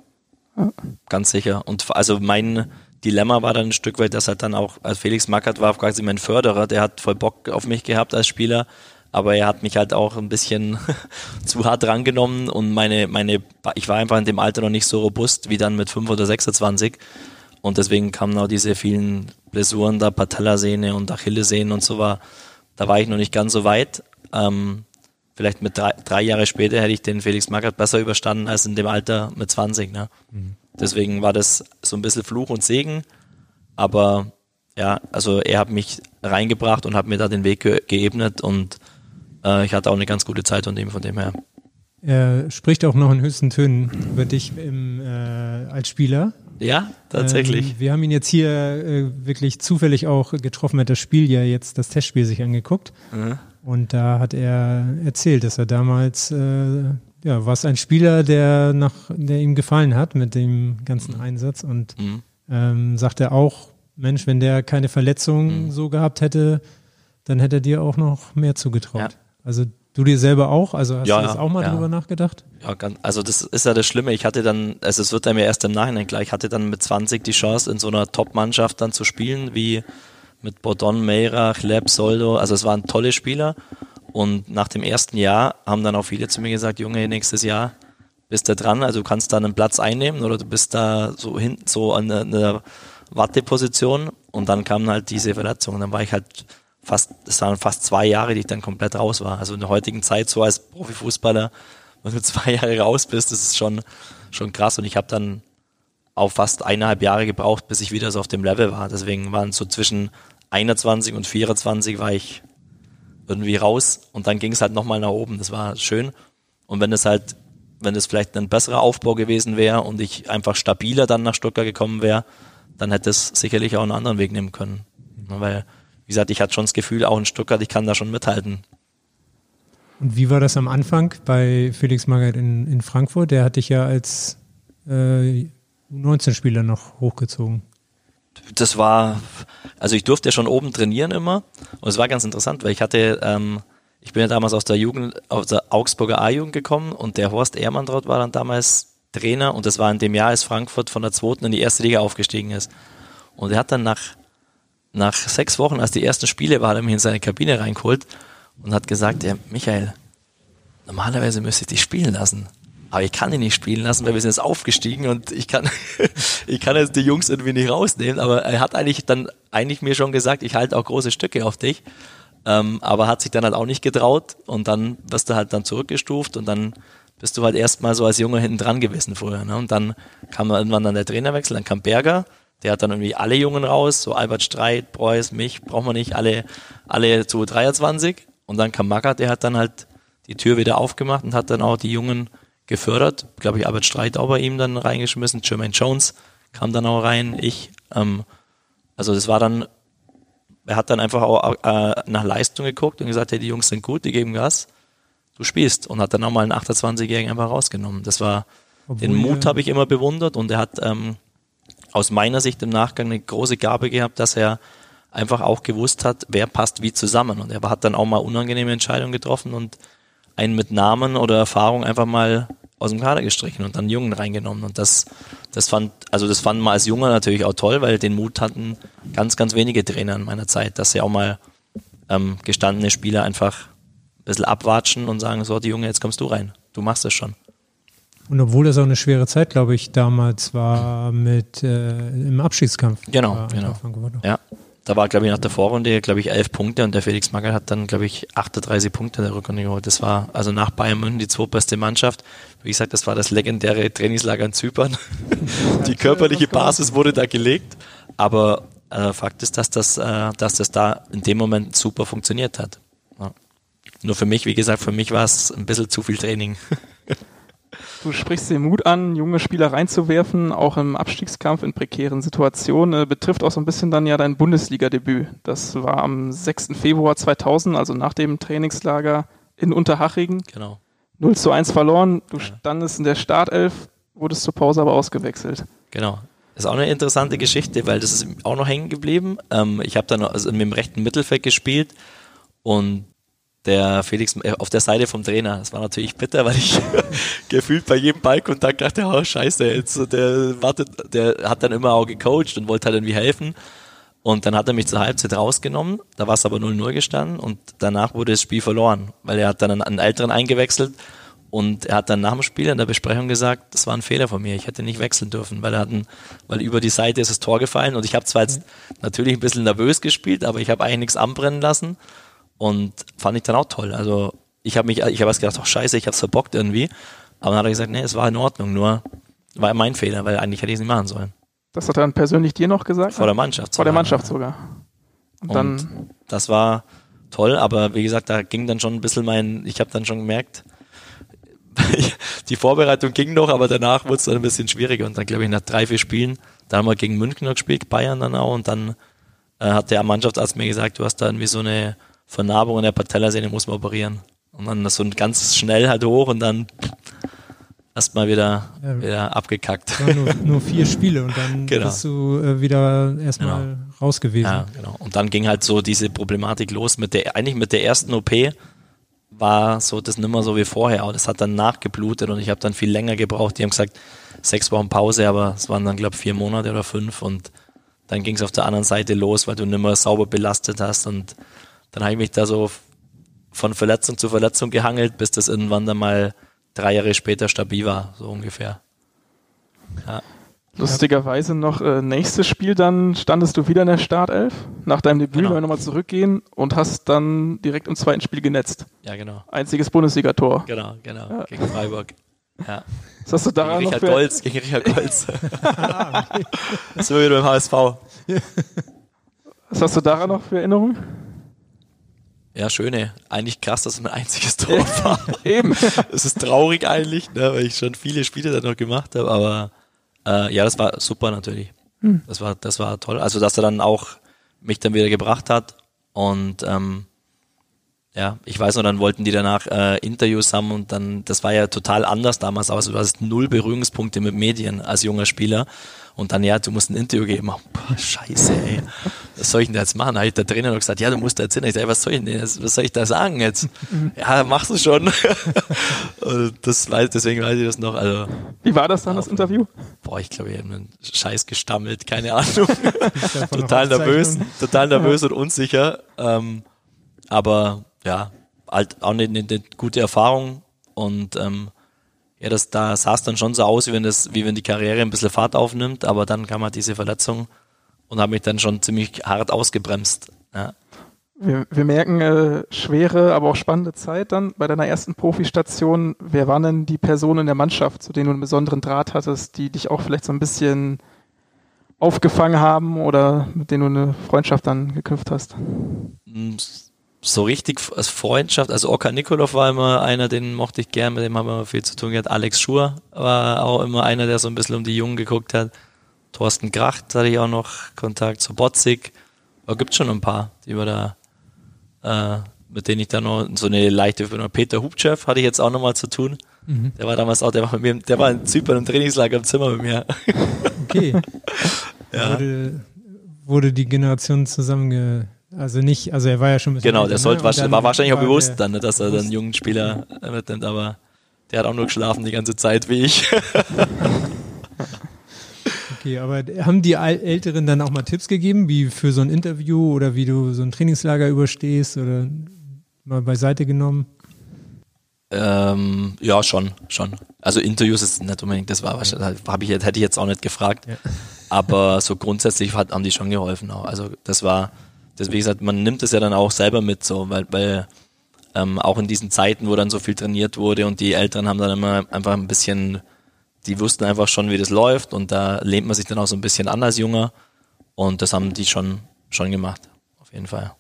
ja. Ganz sicher. Und also mein Dilemma war dann ein Stück weit, dass halt dann auch, als Felix Mackert war quasi mein Förderer, der hat voll Bock auf mich gehabt als Spieler, aber er hat mich halt auch ein bisschen zu hart drangenommen und meine, meine, ich war einfach in dem Alter noch nicht so robust wie dann mit 5 oder 26 und deswegen kamen auch diese vielen Blessuren da, Patellasehne und Achillessehnen und so war, da war ich noch nicht ganz so weit. Ähm, vielleicht mit drei, drei Jahre später hätte ich den Felix Magath besser überstanden als in dem Alter mit 20. Ne? Mhm. Deswegen war das so ein bisschen Fluch und Segen. Aber ja, also er hat mich reingebracht und hat mir da den Weg ge geebnet und äh, ich hatte auch eine ganz gute Zeit von dem, von dem her. Er spricht auch noch in höchsten Tönen über dich im, äh, als Spieler. Ja, tatsächlich. Ähm, wir haben ihn jetzt hier äh, wirklich zufällig auch getroffen, hat das Spiel ja jetzt, das Testspiel sich angeguckt. Mhm. Und da hat er erzählt, dass er damals, äh, ja, war es ein Spieler, der nach, der ihm gefallen hat mit dem ganzen mhm. Einsatz und mhm. ähm, sagt er auch, Mensch, wenn der keine Verletzung mhm. so gehabt hätte, dann hätte er dir auch noch mehr zugetraut. Ja. Also Du dir selber auch? Also hast ja, du das auch mal ja. drüber nachgedacht? Ja, ganz, also das ist ja das Schlimme. Ich hatte dann, also es wird einem ja erst im Nachhinein klar, ich hatte dann mit 20 die Chance, in so einer Top-Mannschaft dann zu spielen, wie mit Bordon, Meirach, Leb, Soldo. Also es waren tolle Spieler. Und nach dem ersten Jahr haben dann auch viele zu mir gesagt, Junge, nächstes Jahr bist du dran, also du kannst da einen Platz einnehmen oder du bist da so hinten so an einer Warteposition und dann kamen halt diese Verletzungen. Dann war ich halt fast, das waren fast zwei Jahre, die ich dann komplett raus war. Also in der heutigen Zeit, so als Profifußballer, wenn du zwei Jahre raus bist, das ist schon, schon krass. Und ich habe dann auch fast eineinhalb Jahre gebraucht, bis ich wieder so auf dem Level war. Deswegen waren so zwischen 21 und 24 war ich irgendwie raus und dann ging es halt nochmal nach oben. Das war schön. Und wenn es halt, wenn es vielleicht ein besserer Aufbau gewesen wäre und ich einfach stabiler dann nach Stuttgart gekommen wäre, dann hätte es sicherlich auch einen anderen Weg nehmen können. Weil wie gesagt, ich hatte schon das Gefühl, auch in Stuttgart, ich kann da schon mithalten. Und wie war das am Anfang bei Felix Magath in, in Frankfurt? Der hat dich ja als äh, 19-Spieler noch hochgezogen. Das war, also ich durfte ja schon oben trainieren immer und es war ganz interessant, weil ich hatte, ähm, ich bin ja damals aus der Jugend, aus der Augsburger A-Jugend gekommen und der Horst Ehrmann dort war dann damals Trainer und das war in dem Jahr, als Frankfurt von der zweiten in die erste Liga aufgestiegen ist. Und er hat dann nach nach sechs Wochen, als die ersten Spiele waren, er mich in seine Kabine reingeholt und hat gesagt, ja, Michael, normalerweise müsste ich dich spielen lassen. Aber ich kann ihn nicht spielen lassen, weil wir sind jetzt aufgestiegen und ich kann, ich kann jetzt die Jungs irgendwie nicht rausnehmen. Aber er hat eigentlich dann eigentlich mir schon gesagt, ich halte auch große Stücke auf dich. Ähm, aber hat sich dann halt auch nicht getraut und dann wirst du halt dann zurückgestuft und dann bist du halt erstmal so als Junge hinten dran gewesen vorher. Ne? Und dann kam irgendwann dann der Trainerwechsel, dann kam Berger der hat dann irgendwie alle Jungen raus, so Albert Streit, Preuß, mich, braucht man nicht, alle, alle zu 23. Und dann kam Magath, der hat dann halt die Tür wieder aufgemacht und hat dann auch die Jungen gefördert. Glaube ich, Albert Streit auch bei ihm dann reingeschmissen. Jermaine Jones kam dann auch rein, ich. Ähm, also das war dann, er hat dann einfach auch äh, nach Leistung geguckt und gesagt, hey, die Jungs sind gut, die geben Gas, du spielst. Und hat dann auch mal einen 28-Jährigen einfach rausgenommen. Das war, Obwohl den Mut habe ich immer bewundert und er hat ähm, aus meiner Sicht im Nachgang eine große Gabe gehabt, dass er einfach auch gewusst hat, wer passt wie zusammen. Und er hat dann auch mal unangenehme Entscheidungen getroffen und einen mit Namen oder Erfahrung einfach mal aus dem Kader gestrichen und dann Jungen reingenommen. Und das, das fand, also das fand man als Junger natürlich auch toll, weil den Mut hatten ganz, ganz wenige Trainer in meiner Zeit, dass sie auch mal ähm, gestandene Spieler einfach ein bisschen abwatschen und sagen, so, die Junge, jetzt kommst du rein. Du machst es schon. Und obwohl das auch eine schwere Zeit, glaube ich, damals war mit äh, im Abschiedskampf. Genau, genau. Ja, da war, glaube ich, nach der Vorrunde, glaube ich, elf Punkte und der Felix Magath hat dann, glaube ich, 38 Punkte in der Rückrunde geholt. Das war also nach Bayern München die zweitbeste Mannschaft. Wie gesagt, das war das legendäre Trainingslager in Zypern. die körperliche Basis wurde da gelegt, aber äh, Fakt ist, dass das, äh, dass das da in dem Moment super funktioniert hat. Ja. Nur für mich, wie gesagt, für mich war es ein bisschen zu viel Training. Du sprichst den Mut an, junge Spieler reinzuwerfen, auch im Abstiegskampf in prekären Situationen. Äh, betrifft auch so ein bisschen dann ja dein Bundesliga-Debüt. Das war am 6. Februar 2000, also nach dem Trainingslager in Unterhaching. Genau. 0 zu 1 verloren. Du standest in der Startelf, wurdest zur Pause aber ausgewechselt. Genau. Das ist auch eine interessante Geschichte, weil das ist auch noch hängen geblieben. Ähm, ich habe dann also mit dem rechten Mittelfeld gespielt und der Felix äh, auf der Seite vom Trainer. Das war natürlich bitter, weil ich gefühlt bei jedem Ballkontakt dachte, oh scheiße, jetzt der wartet, der hat dann immer auch gecoacht und wollte halt irgendwie helfen. Und dann hat er mich zur Halbzeit rausgenommen, da war es aber 0-0 gestanden und danach wurde das Spiel verloren, weil er hat dann einen Älteren eingewechselt und er hat dann nach dem Spiel in der Besprechung gesagt, das war ein Fehler von mir, ich hätte nicht wechseln dürfen, weil er hatten, weil über die Seite ist das Tor gefallen und ich habe zwar jetzt natürlich ein bisschen nervös gespielt, aber ich habe eigentlich nichts anbrennen lassen und fand ich dann auch toll. Also ich habe mich, ich habe erst gedacht, ach scheiße, ich hab's verbockt irgendwie, aber dann hat er gesagt, nee, es war in Ordnung, nur war mein Fehler, weil eigentlich hätte ich es nicht machen sollen. Das hat er dann persönlich dir noch gesagt? Vor der Mannschaft. Vor der Mannschaft sogar. Und, und dann das war toll, aber wie gesagt, da ging dann schon ein bisschen mein, ich habe dann schon gemerkt, die Vorbereitung ging noch, aber danach wurde es dann ein bisschen schwieriger und dann glaube ich nach drei, vier Spielen, da haben wir gegen München noch gespielt, Bayern dann auch und dann äh, hat der Mannschaftsarzt mir gesagt, du hast da irgendwie so eine Vernarbung in der Patellasehne, muss man operieren. Und dann so ein ganz schnell halt hoch und dann erstmal wieder, ja, wieder abgekackt. Nur, nur, vier Spiele und dann genau. bist du äh, wieder erstmal genau. raus gewesen. Ja, genau. Und dann ging halt so diese Problematik los mit der, eigentlich mit der ersten OP war so das nimmer so wie vorher, aber das hat dann nachgeblutet und ich habe dann viel länger gebraucht. Die haben gesagt, sechs Wochen Pause, aber es waren dann, glaube ich, vier Monate oder fünf und dann ging es auf der anderen Seite los, weil du nimmer sauber belastet hast und dann habe ich mich da so von Verletzung zu Verletzung gehangelt, bis das irgendwann dann mal drei Jahre später stabil war, so ungefähr. Ja. Lustigerweise noch äh, nächstes Spiel, dann standest du wieder in der Startelf, nach deinem Debüt genau. nochmal zurückgehen und hast dann direkt im zweiten Spiel genetzt. Ja, genau. Einziges Bundesligator. Genau, genau, ja. gegen Freiburg. Ja. Was hast du daran gegen Richard noch. Golz, gegen Richard Golz. das war wieder beim HSV. Was hast du daran noch für Erinnerungen? Ja, schöne. Eigentlich krass, dass es mein einziges Tor war. Eben. Es ist traurig eigentlich, ne, weil ich schon viele Spiele da noch gemacht habe, aber äh, ja, das war super natürlich. Hm. Das war, das war toll. Also, dass er dann auch mich dann wieder gebracht hat und ähm, ja, ich weiß noch, dann wollten die danach äh, Interviews haben und dann, das war ja total anders damals aus. Du hast null Berührungspunkte mit Medien als junger Spieler. Und dann, ja, du musst ein Interview geben. Boah, scheiße, ey. Was soll ich denn jetzt machen? Da hat der Trainer noch gesagt, ja, du musst da erzählen. Ich sag, was soll ich denn, was soll ich da sagen jetzt? ja, machst du schon. und das weiß, deswegen weiß ich das noch. Also, Wie war das dann, das Interview? Boah, ich glaube, ich habe einen Scheiß gestammelt, keine Ahnung. total nervös, total nervös und unsicher. Ähm, aber ja, halt auch eine, eine gute Erfahrung und ähm, ja, das da sah es dann schon so aus, wie wenn das, wie wenn die Karriere ein bisschen Fahrt aufnimmt, aber dann kam halt diese Verletzung und habe mich dann schon ziemlich hart ausgebremst. Ja. Wir, wir merken äh, schwere, aber auch spannende Zeit dann bei deiner ersten Profistation. Wer waren denn die Personen in der Mannschaft, zu denen du einen besonderen Draht hattest, die dich auch vielleicht so ein bisschen aufgefangen haben oder mit denen du eine Freundschaft dann geknüpft hast? Hm, so richtig als Freundschaft, also Oka Nikolov war immer einer, den mochte ich gern, mit dem haben wir viel zu tun gehabt. Alex Schur war auch immer einer, der so ein bisschen um die Jungen geguckt hat. Thorsten Gracht hatte ich auch noch Kontakt zu Botzig. Aber gibt schon ein paar, die wir da, äh, mit denen ich da noch so eine leichte Verbindung. Peter Hubchev hatte ich jetzt auch noch mal zu tun. Mhm. Der war damals auch, der war mit mir, der war in Zypern im Trainingslager im Zimmer mit mir. Okay. ja. wurde, wurde die Generation zusammenge also nicht, also er war ja schon ein bisschen. Genau, der sollte, ne? war wahrscheinlich auch bewusst dann, ne, dass er dann einen jungen Spieler mitnimmt, aber der hat auch nur geschlafen die ganze Zeit wie ich. okay, aber haben die Älteren dann auch mal Tipps gegeben, wie für so ein Interview oder wie du so ein Trainingslager überstehst oder mal beiseite genommen? Ähm, ja, schon, schon. Also Interviews ist nicht unbedingt, das war wahrscheinlich, habe ich hätte ich jetzt auch nicht gefragt. Ja. Aber so grundsätzlich hat, haben die schon geholfen auch. Also das war, deswegen gesagt, man nimmt es ja dann auch selber mit, so, weil, weil ähm, auch in diesen Zeiten, wo dann so viel trainiert wurde und die Eltern haben dann immer einfach ein bisschen, die wussten einfach schon, wie das läuft und da lehnt man sich dann auch so ein bisschen an als Junger und das haben die schon, schon gemacht, auf jeden Fall.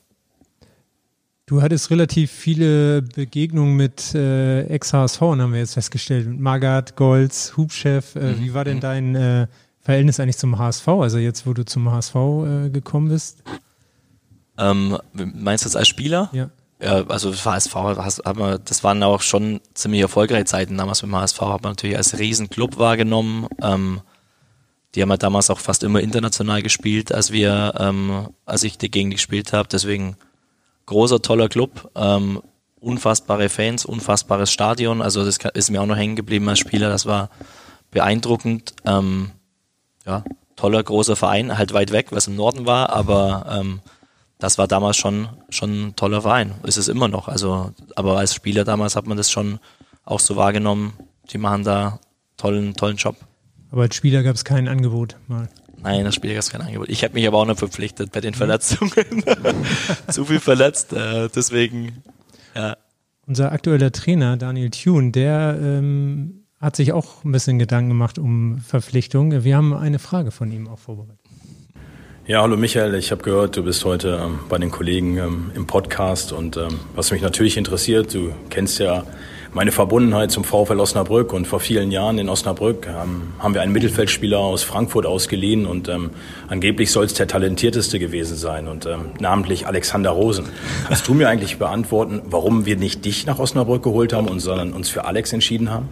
Du hattest relativ viele Begegnungen mit äh, Ex-HSV, haben wir jetzt festgestellt. Magath, Golz, Hubchef. Äh, mhm. Wie war denn mhm. dein äh, Verhältnis eigentlich zum HSV? Also jetzt, wo du zum HSV äh, gekommen bist? Ähm, meinst du das als Spieler? Ja. Ja, also HSV, das waren auch schon ziemlich erfolgreiche Zeiten damals mit dem HSV, hat man natürlich als Riesenclub wahrgenommen. Ähm, die haben ja damals auch fast immer international gespielt, als wir, ähm, als ich gegen die gespielt habe. Deswegen großer, toller Club, ähm, unfassbare Fans, unfassbares Stadion. Also das ist mir auch noch hängen geblieben als Spieler. Das war beeindruckend. Ähm, ja, toller, großer Verein, halt weit weg, was im Norden war, aber ähm, das war damals schon, schon ein toller Verein. Ist es immer noch. Also, aber als Spieler damals hat man das schon auch so wahrgenommen. Die machen da tollen, tollen Job. Aber als Spieler gab es kein Angebot mal. Nein, als Spieler gab es kein Angebot. Ich habe mich aber auch noch verpflichtet bei den Verletzungen. Zu viel verletzt, äh, deswegen, ja. Unser aktueller Trainer, Daniel Thune, der ähm, hat sich auch ein bisschen Gedanken gemacht um Verpflichtung. Wir haben eine Frage von ihm auch vorbereitet. Ja, hallo Michael, ich habe gehört, du bist heute ähm, bei den Kollegen ähm, im Podcast und ähm, was mich natürlich interessiert, du kennst ja meine Verbundenheit zum VfL Osnabrück und vor vielen Jahren in Osnabrück ähm, haben wir einen Mittelfeldspieler aus Frankfurt ausgeliehen und ähm, angeblich soll es der talentierteste gewesen sein und ähm, namentlich Alexander Rosen. Kannst du mir eigentlich beantworten, warum wir nicht dich nach Osnabrück geholt haben, und, sondern uns für Alex entschieden haben?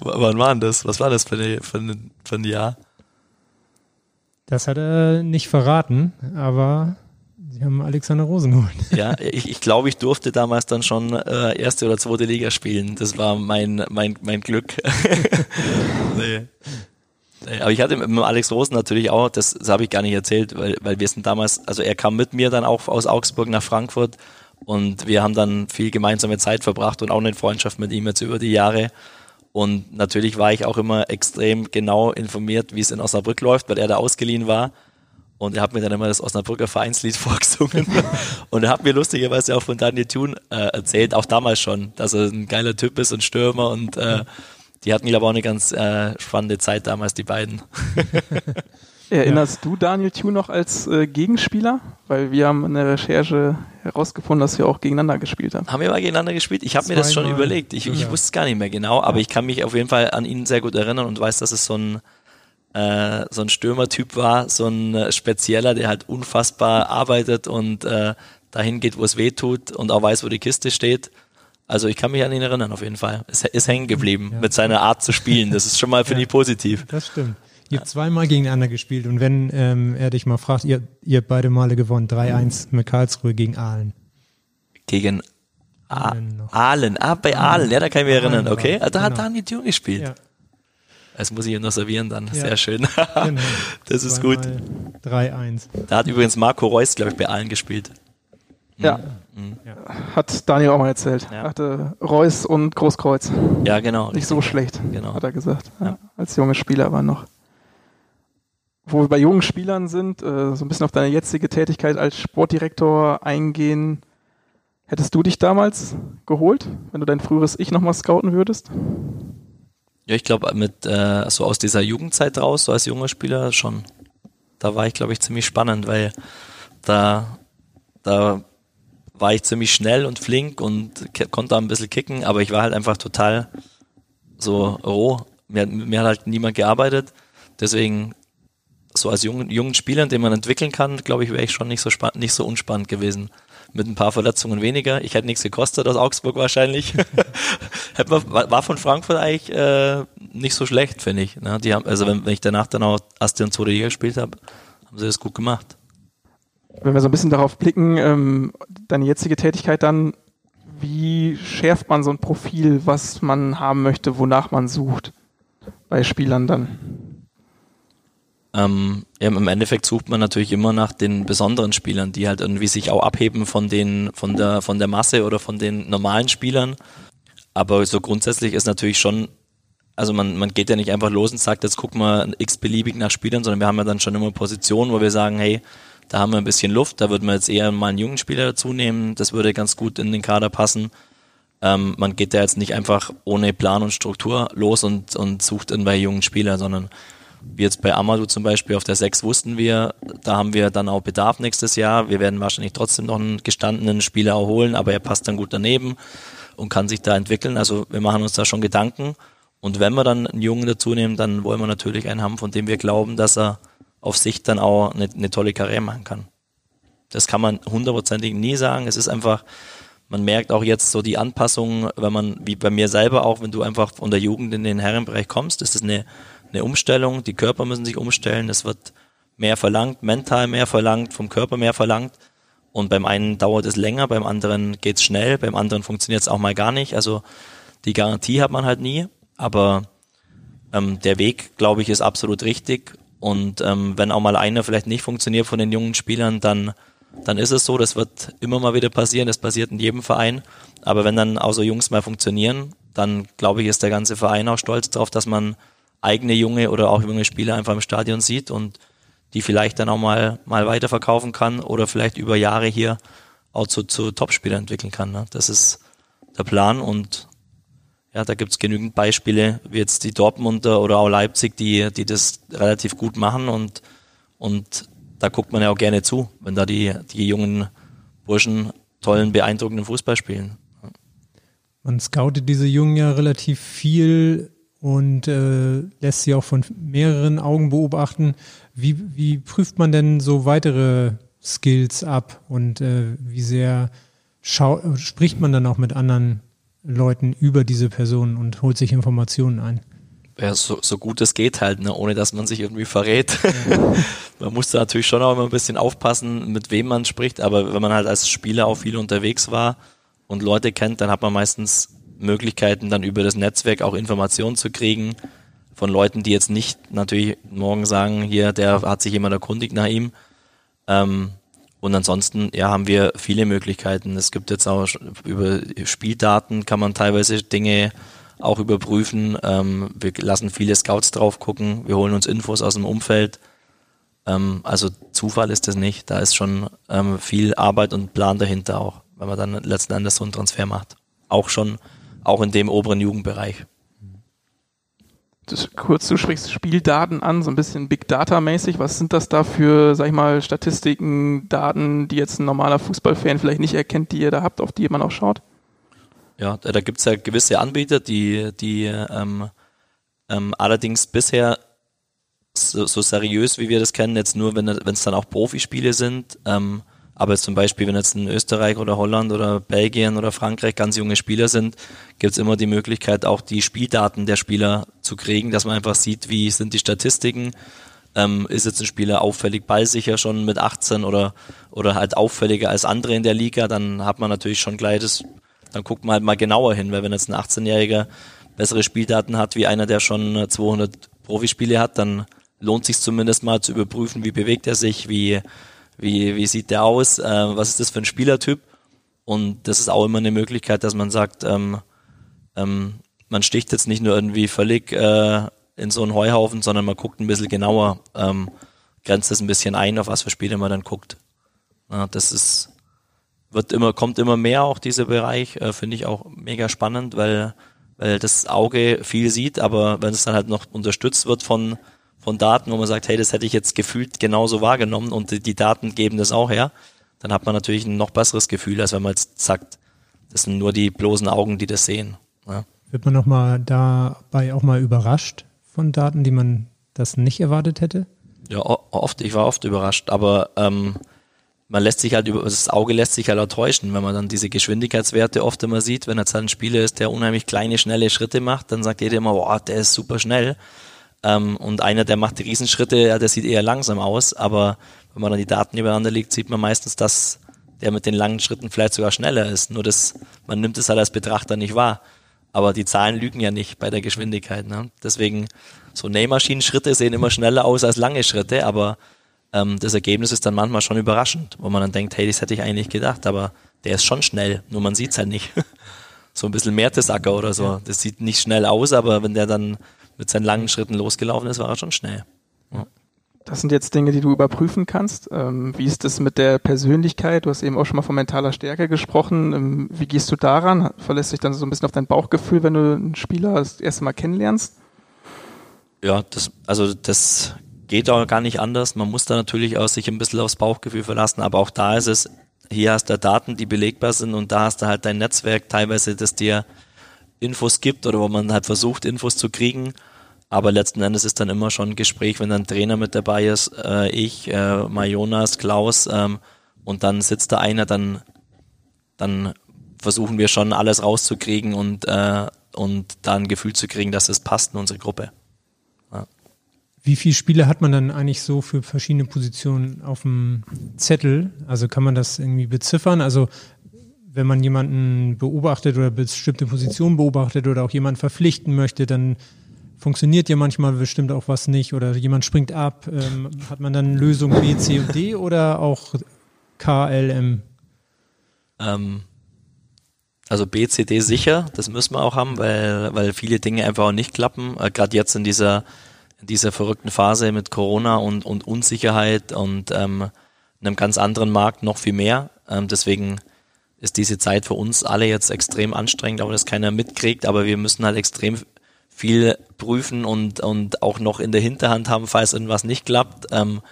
Wann war denn das? Was war das für, eine, für, ein, für ein Jahr? Das hat er nicht verraten, aber Sie haben Alexander Rosen geholt. Ja, ich, ich glaube, ich durfte damals dann schon äh, erste oder zweite Liga spielen. Das war mein, mein, mein Glück. nee. Aber ich hatte mit Alex Rosen natürlich auch, das, das habe ich gar nicht erzählt, weil, weil wir sind damals, also er kam mit mir dann auch aus Augsburg nach Frankfurt und wir haben dann viel gemeinsame Zeit verbracht und auch eine Freundschaft mit ihm jetzt über die Jahre. Und natürlich war ich auch immer extrem genau informiert, wie es in Osnabrück läuft, weil er da ausgeliehen war. Und er hat mir dann immer das Osnabrücker Vereinslied vorgesungen. und er hat mir lustigerweise auch von Daniel Thun äh, erzählt, auch damals schon, dass er ein geiler Typ ist, ein Stürmer. Und äh, die hatten, glaube ich, auch eine ganz äh, spannende Zeit damals, die beiden. Erinnerst ja. du Daniel Thune noch als äh, Gegenspieler? Weil wir haben in der Recherche herausgefunden, dass wir auch gegeneinander gespielt haben. Haben wir mal gegeneinander gespielt? Ich habe mir das schon überlegt. Ich, ich wusste es gar nicht mehr genau, aber ich kann mich auf jeden Fall an ihn sehr gut erinnern und weiß, dass es so ein, äh, so ein Stürmertyp war, so ein äh, Spezieller, der halt unfassbar arbeitet und äh, dahin geht, wo es weh tut und auch weiß, wo die Kiste steht. Also ich kann mich an ihn erinnern auf jeden Fall. Es ist hängen geblieben ja. mit seiner Art zu spielen. Das ist schon mal, finde ja, ich, positiv. Das stimmt. Ihr habt zweimal gegeneinander gespielt und wenn ähm, er dich mal fragt, ihr, ihr habt beide Male gewonnen, 3-1 mit Karlsruhe gegen Aalen. Gegen Aalen, Aalen. ah, bei Aalen, ja, da kann ich mich erinnern, okay. Da hat genau. Daniel Thune gespielt. Ja. Das muss ich ihm noch servieren dann. Ja. Sehr schön. genau. Das ist gut. 3-1. Da hat übrigens Marco Reus, glaube ich, bei Aalen gespielt. Ja. Mhm. Hat Daniel auch mal erzählt. Ja. Hatte Reus und Großkreuz. Ja, genau. Nicht so schlecht, genau. hat er gesagt. Ja. Als junge Spieler war noch wo wir bei jungen Spielern sind, äh, so ein bisschen auf deine jetzige Tätigkeit als Sportdirektor eingehen. Hättest du dich damals geholt, wenn du dein früheres Ich nochmal scouten würdest? Ja, ich glaube, mit äh, so aus dieser Jugendzeit raus, so als junger Spieler schon. Da war ich, glaube ich, ziemlich spannend, weil da, da war ich ziemlich schnell und flink und konnte ein bisschen kicken, aber ich war halt einfach total so roh. Mir, mir hat halt niemand gearbeitet. Deswegen so als jungen, jungen Spielern, den man entwickeln kann, glaube ich, wäre ich schon nicht so nicht so unspannend gewesen. Mit ein paar Verletzungen weniger. Ich hätte nichts gekostet aus Augsburg wahrscheinlich. war von Frankfurt eigentlich äh, nicht so schlecht, finde ich. Ne? Die haben, also wenn, wenn ich danach dann auch Asti und Liga gespielt habe, haben sie das gut gemacht. Wenn wir so ein bisschen darauf blicken, ähm, deine jetzige Tätigkeit dann, wie schärft man so ein Profil, was man haben möchte, wonach man sucht bei Spielern dann? Ähm, Im Endeffekt sucht man natürlich immer nach den besonderen Spielern, die halt irgendwie sich auch abheben von den, von der, von der Masse oder von den normalen Spielern. Aber so grundsätzlich ist natürlich schon, also man, man geht ja nicht einfach los und sagt, jetzt gucken wir x-beliebig nach Spielern, sondern wir haben ja dann schon immer Positionen, wo wir sagen, hey, da haben wir ein bisschen Luft, da würden wir jetzt eher mal einen jungen Spieler dazu nehmen, das würde ganz gut in den Kader passen. Ähm, man geht da jetzt nicht einfach ohne Plan und Struktur los und, und sucht irgendwelche jungen Spieler, sondern wie jetzt bei Amadou zum Beispiel auf der 6 wussten wir, da haben wir dann auch Bedarf nächstes Jahr. Wir werden wahrscheinlich trotzdem noch einen gestandenen Spieler holen, aber er passt dann gut daneben und kann sich da entwickeln. Also wir machen uns da schon Gedanken. Und wenn wir dann einen Jungen dazu nehmen, dann wollen wir natürlich einen haben, von dem wir glauben, dass er auf sich dann auch eine, eine tolle Karriere machen kann. Das kann man hundertprozentig nie sagen. Es ist einfach, man merkt auch jetzt so die Anpassung, wenn man, wie bei mir selber auch, wenn du einfach von der Jugend in den Herrenbereich kommst, ist es eine eine Umstellung, die Körper müssen sich umstellen, es wird mehr verlangt, mental mehr verlangt, vom Körper mehr verlangt. Und beim einen dauert es länger, beim anderen geht's schnell, beim anderen funktioniert es auch mal gar nicht. Also die Garantie hat man halt nie, aber ähm, der Weg, glaube ich, ist absolut richtig. Und ähm, wenn auch mal einer vielleicht nicht funktioniert von den jungen Spielern, dann, dann ist es so. Das wird immer mal wieder passieren. Das passiert in jedem Verein. Aber wenn dann auch so Jungs mal funktionieren, dann glaube ich, ist der ganze Verein auch stolz darauf, dass man eigene junge oder auch junge Spieler einfach im Stadion sieht und die vielleicht dann auch mal, mal weiterverkaufen kann oder vielleicht über Jahre hier auch zu, zu Topspielern entwickeln kann. Ne? Das ist der Plan und ja, da gibt's genügend Beispiele, wie jetzt die Dortmunder oder auch Leipzig, die, die das relativ gut machen und, und da guckt man ja auch gerne zu, wenn da die, die jungen Burschen tollen, beeindruckenden Fußball spielen. Man scoutet diese Jungen ja relativ viel und äh, lässt sie auch von mehreren Augen beobachten. Wie, wie prüft man denn so weitere Skills ab und äh, wie sehr spricht man dann auch mit anderen Leuten über diese Person und holt sich Informationen ein. Ja, so, so gut es geht halt, ne, ohne dass man sich irgendwie verrät. Man muss da natürlich schon auch immer ein bisschen aufpassen, mit wem man spricht, aber wenn man halt als Spieler auch viel unterwegs war und Leute kennt, dann hat man meistens Möglichkeiten, dann über das Netzwerk auch Informationen zu kriegen von Leuten, die jetzt nicht natürlich morgen sagen, hier, der hat sich jemand erkundigt nach ihm. Ähm, und ansonsten, ja, haben wir viele Möglichkeiten. Es gibt jetzt auch über Spieldaten kann man teilweise Dinge auch überprüfen. Ähm, wir lassen viele Scouts drauf gucken. Wir holen uns Infos aus dem Umfeld. Ähm, also Zufall ist das nicht. Da ist schon ähm, viel Arbeit und Plan dahinter auch, wenn man dann letzten Endes so einen Transfer macht. Auch schon, auch in dem oberen Jugendbereich das, kurz, du sprichst Spieldaten an, so ein bisschen Big Data mäßig. Was sind das da für, sag ich mal, Statistiken, Daten, die jetzt ein normaler Fußballfan vielleicht nicht erkennt, die ihr da habt, auf die man auch schaut? Ja, da, da gibt es ja gewisse Anbieter, die, die ähm, ähm, allerdings bisher so, so seriös, wie wir das kennen, jetzt nur, wenn es dann auch Profispiele sind, ähm, aber zum Beispiel, wenn jetzt in Österreich oder Holland oder Belgien oder Frankreich ganz junge Spieler sind, gibt es immer die Möglichkeit, auch die Spieldaten der Spieler zu kriegen, dass man einfach sieht, wie sind die Statistiken. Ähm, ist jetzt ein Spieler auffällig ballsicher schon mit 18 oder, oder halt auffälliger als andere in der Liga, dann hat man natürlich schon gleich das, dann guckt man halt mal genauer hin, weil wenn jetzt ein 18-Jähriger bessere Spieldaten hat wie einer, der schon 200 Profispiele hat, dann lohnt sich zumindest mal zu überprüfen, wie bewegt er sich, wie wie, wie sieht der aus, äh, was ist das für ein Spielertyp. Und das ist auch immer eine Möglichkeit, dass man sagt, ähm, ähm, man sticht jetzt nicht nur irgendwie völlig äh, in so einen Heuhaufen, sondern man guckt ein bisschen genauer, ähm, grenzt das ein bisschen ein, auf was für Spiele man dann guckt. Ja, das ist, wird immer, kommt immer mehr auch dieser Bereich, äh, finde ich auch mega spannend, weil, weil das Auge viel sieht, aber wenn es dann halt noch unterstützt wird von von Daten, wo man sagt, hey, das hätte ich jetzt gefühlt genauso wahrgenommen und die, die Daten geben das auch her, dann hat man natürlich ein noch besseres Gefühl, als wenn man jetzt sagt, das sind nur die bloßen Augen, die das sehen. Ja. Wird man noch mal dabei auch mal überrascht von Daten, die man das nicht erwartet hätte? Ja, oft, ich war oft überrascht, aber ähm, man lässt sich halt über, das Auge lässt sich halt auch täuschen, wenn man dann diese Geschwindigkeitswerte oft immer sieht, wenn jetzt halt ein Spieler ist, der unheimlich kleine, schnelle Schritte macht, dann sagt jeder immer, boah, der ist super schnell. Ähm, und einer, der macht die Riesenschritte, ja, der sieht eher langsam aus, aber wenn man dann die Daten übereinander legt, sieht man meistens, dass der mit den langen Schritten vielleicht sogar schneller ist. Nur das, man nimmt es halt als Betrachter nicht wahr. Aber die Zahlen lügen ja nicht bei der Geschwindigkeit. Ne? Deswegen, so Nähmaschinen-Schritte sehen immer schneller aus als lange Schritte, aber ähm, das Ergebnis ist dann manchmal schon überraschend, wo man dann denkt, hey, das hätte ich eigentlich gedacht, aber der ist schon schnell, nur man sieht es halt nicht. so ein bisschen Mertesacker oder so. Das sieht nicht schnell aus, aber wenn der dann mit seinen langen Schritten losgelaufen ist, war er schon schnell. Ja. Das sind jetzt Dinge, die du überprüfen kannst. Ähm, wie ist es mit der Persönlichkeit? Du hast eben auch schon mal von mentaler Stärke gesprochen. Ähm, wie gehst du daran? Verlässt dich dann so ein bisschen auf dein Bauchgefühl, wenn du einen Spieler das erste Mal kennenlernst? Ja, das, also das geht auch gar nicht anders. Man muss da natürlich auch sich ein bisschen aufs Bauchgefühl verlassen, aber auch da ist es, hier hast du Daten, die belegbar sind und da hast du halt dein Netzwerk teilweise, das dir Infos gibt oder wo man halt versucht, Infos zu kriegen. Aber letzten Endes ist dann immer schon ein Gespräch, wenn dann ein Trainer mit dabei ist, äh, ich, äh, mal Jonas, Klaus, ähm, und dann sitzt da einer, dann, dann versuchen wir schon alles rauszukriegen und, äh, und da ein Gefühl zu kriegen, dass es passt in unsere Gruppe. Ja. Wie viele Spiele hat man dann eigentlich so für verschiedene Positionen auf dem Zettel? Also kann man das irgendwie beziffern? Also wenn man jemanden beobachtet oder bestimmte Positionen beobachtet oder auch jemanden verpflichten möchte, dann funktioniert ja manchmal bestimmt auch was nicht oder jemand springt ab. Ähm, hat man dann Lösung B, C und D oder auch K, L, M? Ähm, also B, C, D sicher, das müssen wir auch haben, weil, weil viele Dinge einfach auch nicht klappen. Äh, Gerade jetzt in dieser, in dieser verrückten Phase mit Corona und, und Unsicherheit und ähm, einem ganz anderen Markt noch viel mehr. Ähm, deswegen ist diese Zeit für uns alle jetzt extrem anstrengend, auch dass keiner mitkriegt, aber wir müssen halt extrem viel prüfen und, und auch noch in der Hinterhand haben, falls irgendwas nicht klappt. Ähm,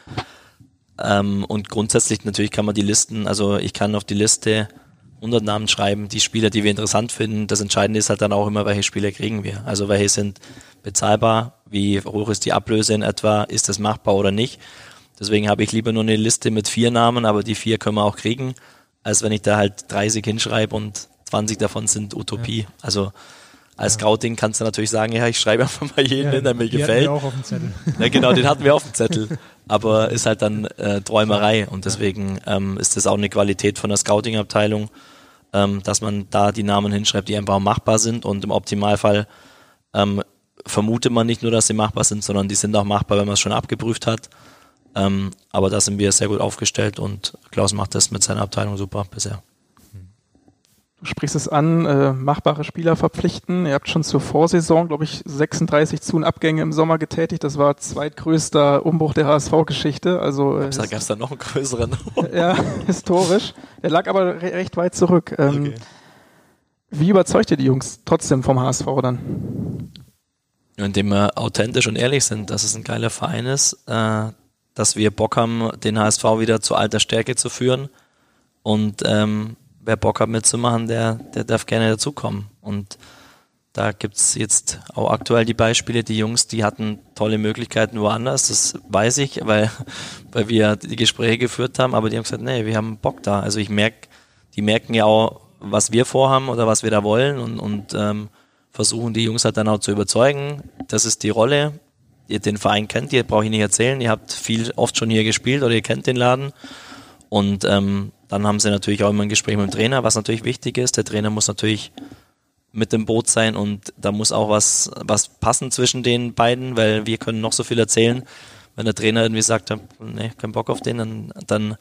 ähm, und grundsätzlich natürlich kann man die Listen, also ich kann auf die Liste 100 Namen schreiben, die Spieler, die wir interessant finden. Das Entscheidende ist halt dann auch immer, welche Spieler kriegen wir. Also welche sind bezahlbar, wie hoch ist die Ablöse in etwa, ist das machbar oder nicht. Deswegen habe ich lieber nur eine Liste mit vier Namen, aber die vier können wir auch kriegen, als wenn ich da halt 30 hinschreibe und 20 davon sind Utopie. Ja. Also als Scouting kannst du natürlich sagen, ja, ich schreibe einfach mal jeden ja, hin, der mir gefällt. Hatten wir auch auf dem Zettel. Ja, genau, den hatten wir auf dem Zettel. Aber ist halt dann äh, Träumerei und deswegen ähm, ist das auch eine Qualität von der Scouting-Abteilung, ähm, dass man da die Namen hinschreibt, die einfach machbar sind und im Optimalfall ähm, vermutet man nicht nur, dass sie machbar sind, sondern die sind auch machbar, wenn man es schon abgeprüft hat. Ähm, aber da sind wir sehr gut aufgestellt und Klaus macht das mit seiner Abteilung super bisher. Du sprichst es an, äh, machbare Spieler verpflichten. Ihr habt schon zur Vorsaison, glaube ich, 36 Zu- und Abgänge im Sommer getätigt. Das war zweitgrößter Umbruch der HSV-Geschichte. Also äh, da gab es da noch einen größeren. ja, historisch. Der lag aber re recht weit zurück. Ähm, okay. Wie überzeugt ihr die Jungs trotzdem vom HSV dann? Indem wir authentisch und ehrlich sind, dass es ein geiler Verein ist, äh, dass wir Bock haben, den HSV wieder zu alter Stärke zu führen und ähm, wer Bock hat mitzumachen, der, der darf gerne dazukommen. Und da gibt's jetzt auch aktuell die Beispiele, die Jungs, die hatten tolle Möglichkeiten woanders, das weiß ich, weil, weil wir die Gespräche geführt haben, aber die haben gesagt, nee, wir haben Bock da. Also ich merke, die merken ja auch, was wir vorhaben oder was wir da wollen und, und ähm, versuchen die Jungs halt dann auch zu überzeugen. Das ist die Rolle. Ihr den Verein kennt, ihr brauche ich nicht erzählen, ihr habt viel oft schon hier gespielt oder ihr kennt den Laden. Und ähm, dann haben sie natürlich auch immer ein Gespräch mit dem Trainer, was natürlich wichtig ist. Der Trainer muss natürlich mit dem Boot sein und da muss auch was, was passen zwischen den beiden, weil wir können noch so viel erzählen. Wenn der Trainer irgendwie sagt, nee, kein Bock auf den, dann, dann,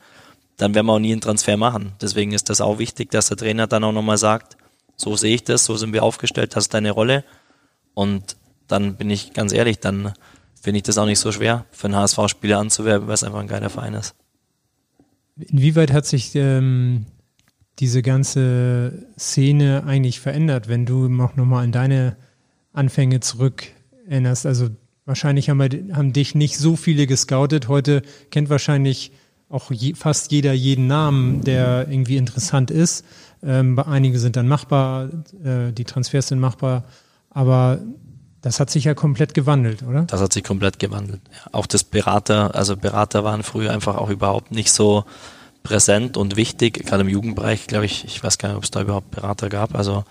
dann werden wir auch nie einen Transfer machen. Deswegen ist das auch wichtig, dass der Trainer dann auch nochmal sagt, so sehe ich das, so sind wir aufgestellt, das ist deine Rolle. Und dann bin ich ganz ehrlich, dann finde ich das auch nicht so schwer, für einen HSV-Spieler anzuwerben, weil es einfach ein geiler Verein ist. Inwieweit hat sich ähm, diese ganze Szene eigentlich verändert, wenn du noch nochmal an deine Anfänge zurück erinnerst? Also wahrscheinlich haben, wir, haben dich nicht so viele gescoutet. Heute kennt wahrscheinlich auch je, fast jeder jeden Namen, der irgendwie interessant ist. Ähm, einige sind dann machbar, äh, die Transfers sind machbar, aber das hat sich ja komplett gewandelt, oder? Das hat sich komplett gewandelt. Auch das Berater, also Berater waren früher einfach auch überhaupt nicht so präsent und wichtig, gerade im Jugendbereich, glaube ich, ich weiß gar nicht, ob es da überhaupt Berater gab. Also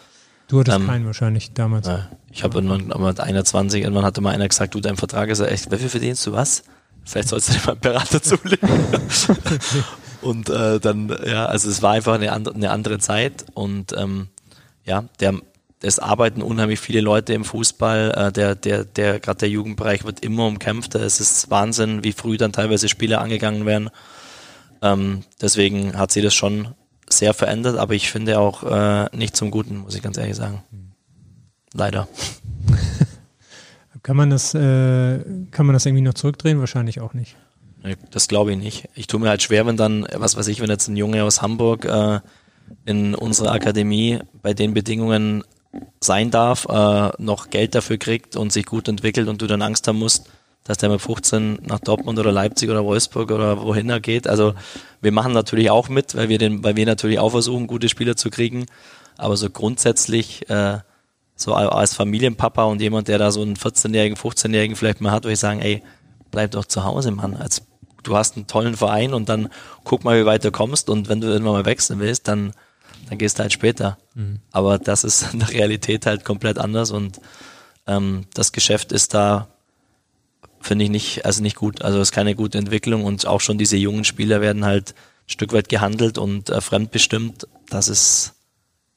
Du hattest ähm, keinen wahrscheinlich damals. Ja, ich habe irgendwann mit 21, irgendwann hatte mal einer gesagt, du, dein Vertrag ist ja echt, wie viel verdienst du was? Vielleicht sollst du dir mal einen Berater zulegen. und äh, dann, ja, also es war einfach eine andere, eine andere Zeit und ähm, ja, der es arbeiten unheimlich viele Leute im Fußball. Äh, der, der, der, gerade der Jugendbereich wird immer umkämpfter. Es ist Wahnsinn, wie früh dann teilweise Spiele angegangen werden. Ähm, deswegen hat sich das schon sehr verändert, aber ich finde auch äh, nicht zum Guten, muss ich ganz ehrlich sagen. Leider. kann man das, äh, kann man das irgendwie noch zurückdrehen? Wahrscheinlich auch nicht. Das glaube ich nicht. Ich tue mir halt schwer, wenn dann, was weiß ich, wenn jetzt ein Junge aus Hamburg äh, in unserer Akademie bei den Bedingungen sein darf, äh, noch Geld dafür kriegt und sich gut entwickelt und du dann Angst haben musst, dass der mit 15 nach Dortmund oder Leipzig oder Wolfsburg oder wohin er geht. Also wir machen natürlich auch mit, weil wir den, weil wir natürlich auch versuchen, gute Spieler zu kriegen. Aber so grundsätzlich, äh, so als Familienpapa und jemand, der da so einen 14-jährigen, 15-jährigen vielleicht mal hat, würde ich sagen, ey, bleib doch zu Hause, Mann. Als, du hast einen tollen Verein und dann guck mal, wie weit du kommst und wenn du irgendwann mal wechseln willst, dann dann gehst du halt später. Mhm. Aber das ist in der Realität halt komplett anders und ähm, das Geschäft ist da finde ich nicht, also nicht gut. Also es ist keine gute Entwicklung und auch schon diese jungen Spieler werden halt ein Stück weit gehandelt und äh, fremdbestimmt. Das ist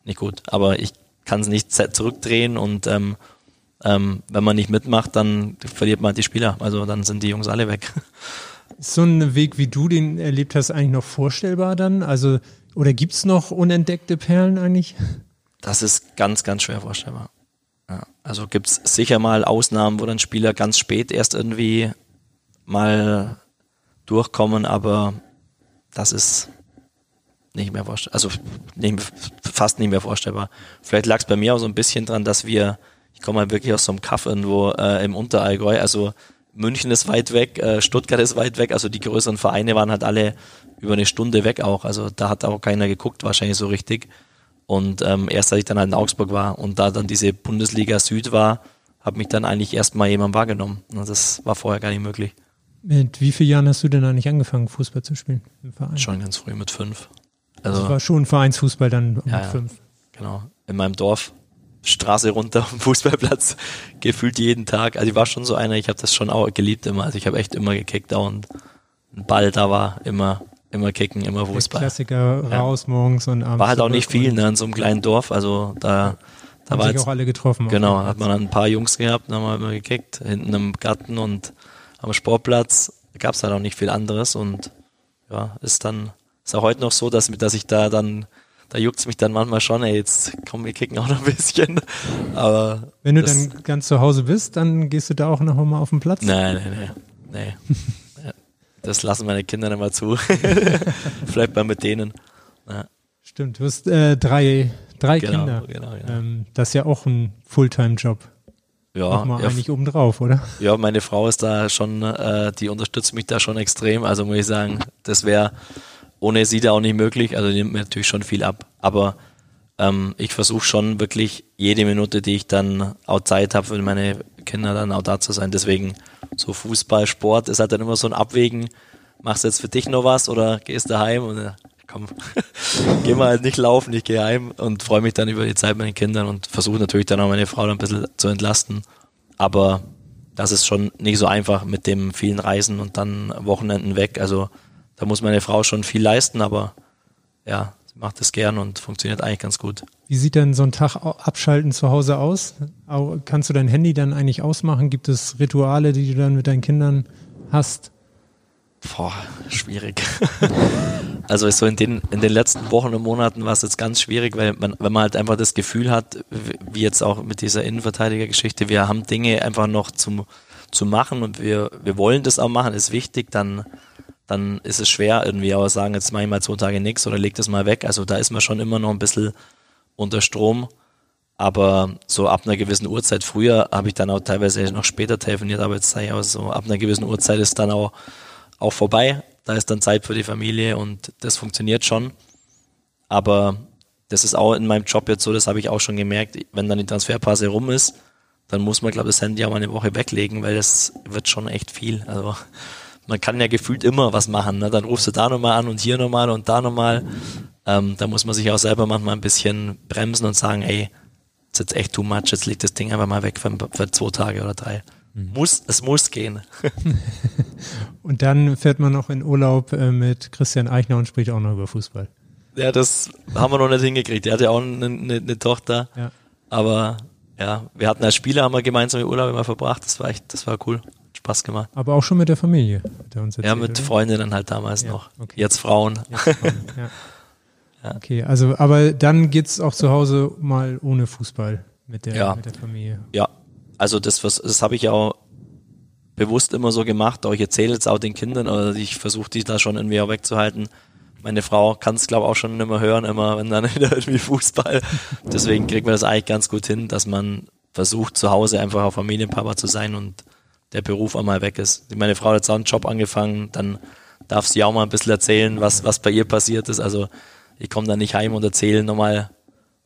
nicht gut. Aber ich kann es nicht zurückdrehen und ähm, ähm, wenn man nicht mitmacht, dann verliert man halt die Spieler. Also dann sind die Jungs alle weg. Ist so ein Weg, wie du den erlebt hast, eigentlich noch vorstellbar dann? Also, oder gibt's noch unentdeckte Perlen eigentlich? Das ist ganz, ganz schwer vorstellbar. Ja, also gibt's sicher mal Ausnahmen, wo dann Spieler ganz spät erst irgendwie mal durchkommen, aber das ist nicht mehr vorstellbar, also nicht, fast nicht mehr vorstellbar. Vielleicht lag es bei mir auch so ein bisschen dran, dass wir, ich komme mal wirklich aus so einem Kaff irgendwo äh, im Unterallgäu, also München ist weit weg, äh, Stuttgart ist weit weg, also die größeren Vereine waren halt alle über eine Stunde weg auch, also da hat auch keiner geguckt wahrscheinlich so richtig. Und ähm, erst als ich dann halt in Augsburg war und da dann diese Bundesliga Süd war, hat mich dann eigentlich erstmal jemand wahrgenommen. Und das war vorher gar nicht möglich. Mit wie vielen Jahren hast du denn eigentlich angefangen, Fußball zu spielen im Verein? Schon ganz früh mit fünf. Also das war schon Vereinsfußball dann mit ja, fünf. Genau. In meinem Dorf, Straße runter dem Fußballplatz, gefühlt jeden Tag. Also ich war schon so einer, ich habe das schon auch geliebt immer. Also ich habe echt immer gekickt da und ein Ball da war immer immer kicken, immer Fußball. Der Klassiker raus ja. morgens und abends. War halt auch nicht viel, ne, in so einem kleinen Dorf, also da, da haben war sich jetzt, auch alle getroffen. Genau, hat man dann ein paar Jungs gehabt, dann haben wir immer gekickt, hinten im Garten und am Sportplatz gab es halt auch nicht viel anderes und ja, ist dann, ist auch heute noch so, dass, dass ich da dann da juckt es mich dann manchmal schon, ey, jetzt komm, wir kicken auch noch ein bisschen. Aber wenn du dann ganz zu Hause bist, dann gehst du da auch noch mal auf den Platz? Nein, nein, nein. nee. Das lassen meine Kinder nicht mal zu. Vielleicht mal mit denen. Ja. Stimmt, du hast äh, drei, drei genau, Kinder. Genau, ja. Ähm, das ist ja auch ein Fulltime-Job. Ja, Mach mal ja, eigentlich obendrauf, oder? Ja, meine Frau ist da schon, äh, die unterstützt mich da schon extrem. Also muss ich sagen, das wäre ohne sie da auch nicht möglich. Also nimmt mir natürlich schon viel ab. Aber ähm, ich versuche schon wirklich jede Minute, die ich dann auch Zeit habe für meine Kinder, dann auch da zu sein. Deswegen so Fußball, Sport ist halt dann immer so ein Abwägen. Machst du jetzt für dich noch was oder gehst du heim und äh, komm, geh mal halt nicht laufen, ich gehe heim und freue mich dann über die Zeit mit den Kindern und versuche natürlich dann auch meine Frau ein bisschen zu entlasten. Aber das ist schon nicht so einfach mit dem vielen Reisen und dann Wochenenden weg. Also da muss meine Frau schon viel leisten, aber ja, sie macht es gern und funktioniert eigentlich ganz gut. Wie sieht denn so ein Tag abschalten zu Hause aus? Kannst du dein Handy dann eigentlich ausmachen? Gibt es Rituale, die du dann mit deinen Kindern hast? Boah, schwierig. also so in den, in den letzten Wochen und Monaten war es jetzt ganz schwierig, weil man, wenn man halt einfach das Gefühl hat, wie jetzt auch mit dieser Innenverteidigergeschichte, wir haben Dinge einfach noch zum, zu machen und wir, wir wollen das auch machen, ist wichtig, dann, dann ist es schwer irgendwie auch sagen, jetzt mache ich mal zwei Tage nichts oder leg das mal weg. Also da ist man schon immer noch ein bisschen unter Strom. Aber so ab einer gewissen Uhrzeit, früher habe ich dann auch teilweise noch später telefoniert, aber jetzt sage ich auch so, ab einer gewissen Uhrzeit ist dann auch, auch vorbei. Da ist dann Zeit für die Familie und das funktioniert schon. Aber das ist auch in meinem Job jetzt so, das habe ich auch schon gemerkt, wenn dann die Transferphase rum ist, dann muss man, glaube ich, das Handy auch mal eine Woche weglegen, weil das wird schon echt viel. Also man kann ja gefühlt immer was machen. Ne? Dann rufst du da nochmal an und hier nochmal und da nochmal. Ähm, da muss man sich auch selber manchmal ein bisschen bremsen und sagen, ey, ist jetzt echt too much, jetzt liegt das Ding einfach mal weg für, für zwei Tage oder drei. Mhm. Muss, es muss gehen. und dann fährt man noch in Urlaub äh, mit Christian Eichner und spricht auch noch über Fußball. Ja, das haben wir noch nicht hingekriegt. Der hat ja auch eine, eine, eine Tochter. Ja. Aber ja, wir hatten als Spieler haben wir gemeinsam Urlaub immer verbracht. Das war echt, das war cool. Spaß gemacht. Aber auch schon mit der Familie. Erzählt, ja, mit oder? Freundinnen halt damals ja, noch. Okay. Jetzt Frauen. Jetzt Frauen ja. Ja. Okay, also aber dann geht es auch zu Hause mal ohne Fußball mit der, mit der Familie. Ja, also das, was, das habe ich auch bewusst immer so gemacht, auch ich erzähle jetzt auch den Kindern, oder ich versuche die da schon irgendwie auch wegzuhalten. Meine Frau kann es, glaube ich, auch schon immer hören, immer wenn dann wieder irgendwie Fußball. Deswegen kriegt man das eigentlich ganz gut hin, dass man versucht, zu Hause einfach auch Familienpapa zu sein und der Beruf einmal weg ist. Meine Frau hat jetzt auch einen Job angefangen, dann darf sie auch mal ein bisschen erzählen, was, was bei ihr passiert ist. Also ich komme da nicht heim und erzähle nochmal,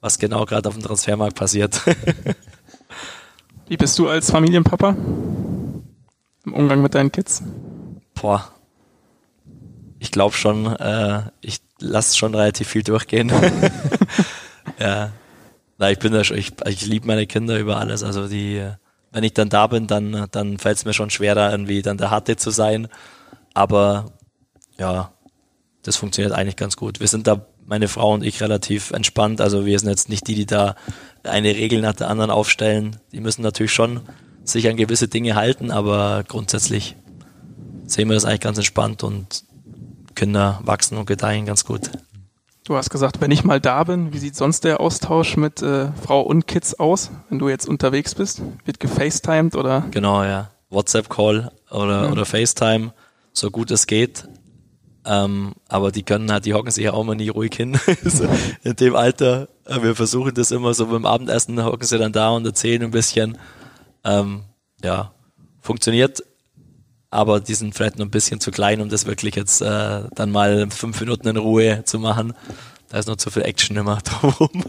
was genau gerade auf dem Transfermarkt passiert. Wie bist du als Familienpapa im Umgang mit deinen Kids? Boah, ich glaube schon, äh, ich lasse schon relativ viel durchgehen. ja, na, ich bin da schon, ich, ich liebe meine Kinder über alles. Also die, wenn ich dann da bin, dann, dann fällt es mir schon schwerer, irgendwie dann der Harte zu sein. Aber ja, das funktioniert eigentlich ganz gut. Wir sind da, meine Frau und ich, relativ entspannt. Also wir sind jetzt nicht die, die da eine Regel nach der anderen aufstellen. Die müssen natürlich schon sich an gewisse Dinge halten, aber grundsätzlich sehen wir das eigentlich ganz entspannt und können da wachsen und gedeihen ganz gut. Du hast gesagt, wenn ich mal da bin, wie sieht sonst der Austausch mit äh, Frau und Kids aus, wenn du jetzt unterwegs bist? Wird gefacetimed oder? Genau, ja. WhatsApp-Call oder, ja. oder FaceTime, so gut es geht. Ähm, aber die können halt, die hocken sich ja auch mal nie ruhig hin. in dem Alter. Wir versuchen das immer so beim Abendessen, hocken sie dann da und erzählen ein bisschen. Ähm, ja, funktioniert aber die sind vielleicht noch ein bisschen zu klein, um das wirklich jetzt äh, dann mal fünf Minuten in Ruhe zu machen. Da ist noch zu viel Action immer drumherum.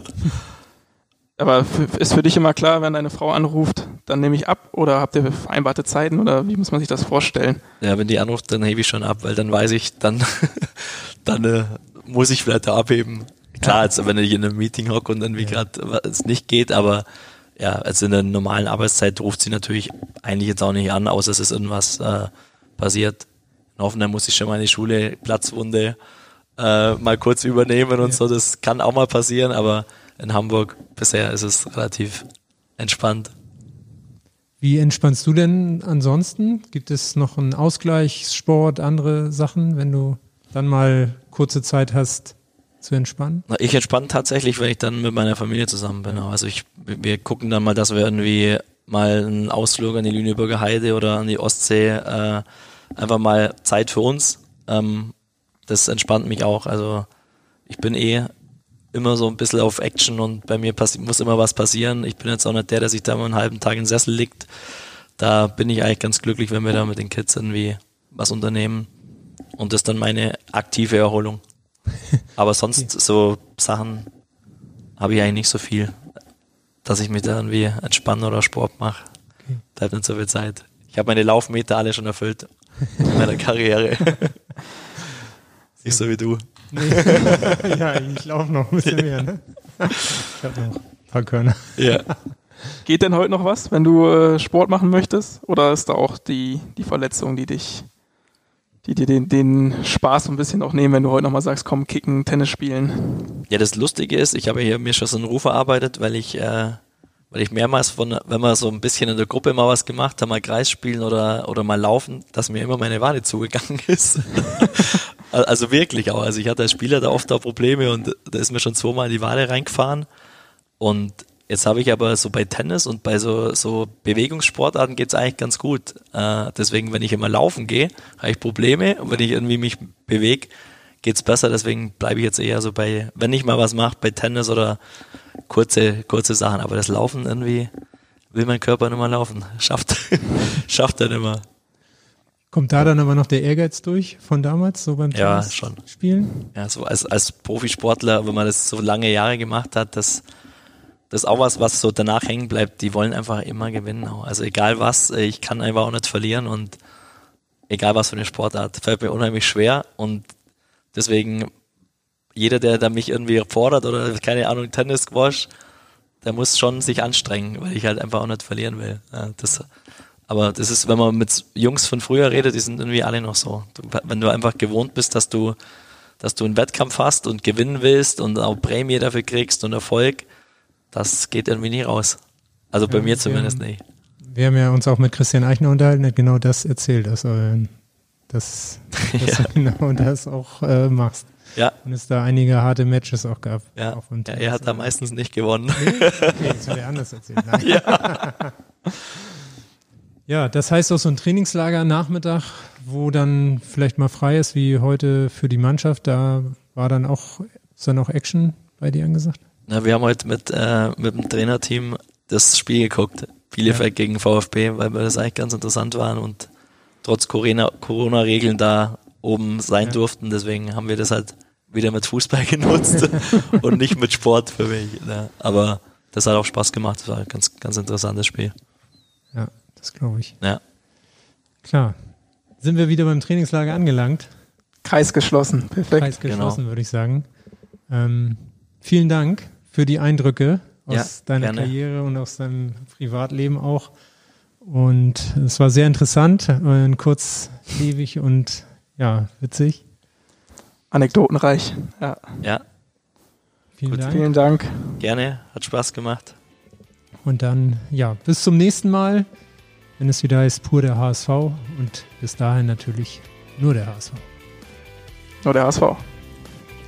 Aber ist für dich immer klar, wenn deine Frau anruft, dann nehme ich ab oder habt ihr vereinbarte Zeiten oder wie muss man sich das vorstellen? Ja, wenn die anruft, dann hebe ich schon ab, weil dann weiß ich, dann, dann äh, muss ich vielleicht da abheben. Klar, ja. also wenn ich in einem Meeting hocke und irgendwie ja. gerade es nicht geht, aber ja, also in der normalen Arbeitszeit ruft sie natürlich eigentlich jetzt auch nicht an, außer es ist irgendwas äh, passiert. In Hoffenheim muss ich schon mal in die Schule Platzwunde äh, mal kurz übernehmen und ja. so. Das kann auch mal passieren, aber in Hamburg bisher ist es relativ entspannt. Wie entspannst du denn ansonsten? Gibt es noch einen Ausgleichssport, andere Sachen, wenn du dann mal kurze Zeit hast, zu entspannen? Ich entspanne tatsächlich, wenn ich dann mit meiner Familie zusammen bin. Also ich, wir gucken dann mal, dass wir irgendwie mal einen Ausflug an die Lüneburger Heide oder an die Ostsee, äh, einfach mal Zeit für uns. Ähm, das entspannt mich auch. Also ich bin eh immer so ein bisschen auf Action und bei mir muss immer was passieren. Ich bin jetzt auch nicht der, der sich da mal einen halben Tag in den Sessel liegt. Da bin ich eigentlich ganz glücklich, wenn wir da mit den Kids irgendwie was unternehmen. Und das ist dann meine aktive Erholung. Aber sonst so Sachen habe ich eigentlich nicht so viel, dass ich mich da irgendwie entspanne oder Sport mache. Okay. Bleibt nicht so viel Zeit. Ich habe meine Laufmeter alle schon erfüllt in meiner Karriere. nicht so wie du. Nee. ja, ich laufe noch ein bisschen mehr. Ne? Ich habe noch ein paar Körner. Ja. Geht denn heute noch was, wenn du äh, Sport machen möchtest? Oder ist da auch die, die Verletzung, die dich die dir den, den Spaß ein bisschen auch nehmen, wenn du heute nochmal sagst, komm, kicken, Tennis spielen. Ja, das Lustige ist, ich habe hier mir schon so einen Ruf erarbeitet, weil ich, äh, weil ich mehrmals von, wenn wir so ein bisschen in der Gruppe mal was gemacht haben, mal Kreis spielen oder, oder mal laufen, dass mir immer meine Wade zugegangen ist. also wirklich auch. Also ich hatte als Spieler da oft auch Probleme und da ist mir schon zweimal in die Wade reingefahren. Und Jetzt habe ich aber so bei Tennis und bei so, so Bewegungssportarten geht es eigentlich ganz gut. Äh, deswegen, wenn ich immer laufen gehe, habe ich Probleme und wenn ich irgendwie mich bewege, geht es besser. Deswegen bleibe ich jetzt eher so bei, wenn ich mal was mache, bei Tennis oder kurze, kurze Sachen. Aber das Laufen irgendwie will mein Körper nicht mehr laufen. Schafft, schafft er nicht mehr. Kommt da dann aber noch der Ehrgeiz durch von damals, so beim ja, schon. Spielen? Ja, so als, als Profisportler, wenn man das so lange Jahre gemacht hat, das das ist auch was, was so danach hängen bleibt. Die wollen einfach immer gewinnen. Also egal was, äh, ich kann einfach auch nicht verlieren und egal was für eine Sportart, fällt mir unheimlich schwer und deswegen jeder, der da mich irgendwie fordert oder keine Ahnung, Tennis, Squash, der muss schon sich anstrengen, weil ich halt einfach auch nicht verlieren will. Ja, das, aber das ist, wenn man mit Jungs von früher redet, die sind irgendwie alle noch so. Du, wenn du einfach gewohnt bist, dass du, dass du einen Wettkampf hast und gewinnen willst und auch Prämie dafür kriegst und Erfolg, das geht irgendwie nie raus. Also bei ja, mir zumindest haben, nicht. Wir haben ja uns auch mit Christian Eichner unterhalten, hat genau das erzählt, dass, äh, dass, dass ja. du genau das auch äh, machst. Ja. Und es da einige harte Matches auch gab. Ja, auch ja er hat da meistens nicht gewonnen. Nee? Okay, das hat er anders erzählt. Nein. Ja. ja, das heißt auch so ein Trainingslager Nachmittag, wo dann vielleicht mal frei ist, wie heute für die Mannschaft, da war dann auch, ist dann auch Action bei dir angesagt? Na, wir haben heute mit, äh, mit dem Trainerteam das Spiel geguckt, Bielefeld ja. gegen VfB, weil wir das eigentlich ganz interessant waren und trotz Corona-Regeln da oben sein ja. durften. Deswegen haben wir das halt wieder mit Fußball genutzt und nicht mit Sport für mich. Ja. Aber das hat auch Spaß gemacht. Das war ein ganz, ganz interessantes Spiel. Ja, das glaube ich. Ja. Klar. Sind wir wieder beim Trainingslager angelangt? Kreis geschlossen. Perfekt. Kreis geschlossen, genau. würde ich sagen. Ähm, vielen Dank für die Eindrücke aus ja, deiner gerne. Karriere und aus deinem Privatleben auch. Und es war sehr interessant, äh, kurzlebig und ja, witzig. Anekdotenreich. Ja. Ja, Vielen Gut, Dank. Vielen Dank. gerne, hat Spaß gemacht. Und dann, ja, bis zum nächsten Mal, wenn es wieder heißt, pur der HSV. Und bis dahin natürlich nur der HSV. Nur der HSV.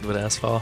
Nur der SV.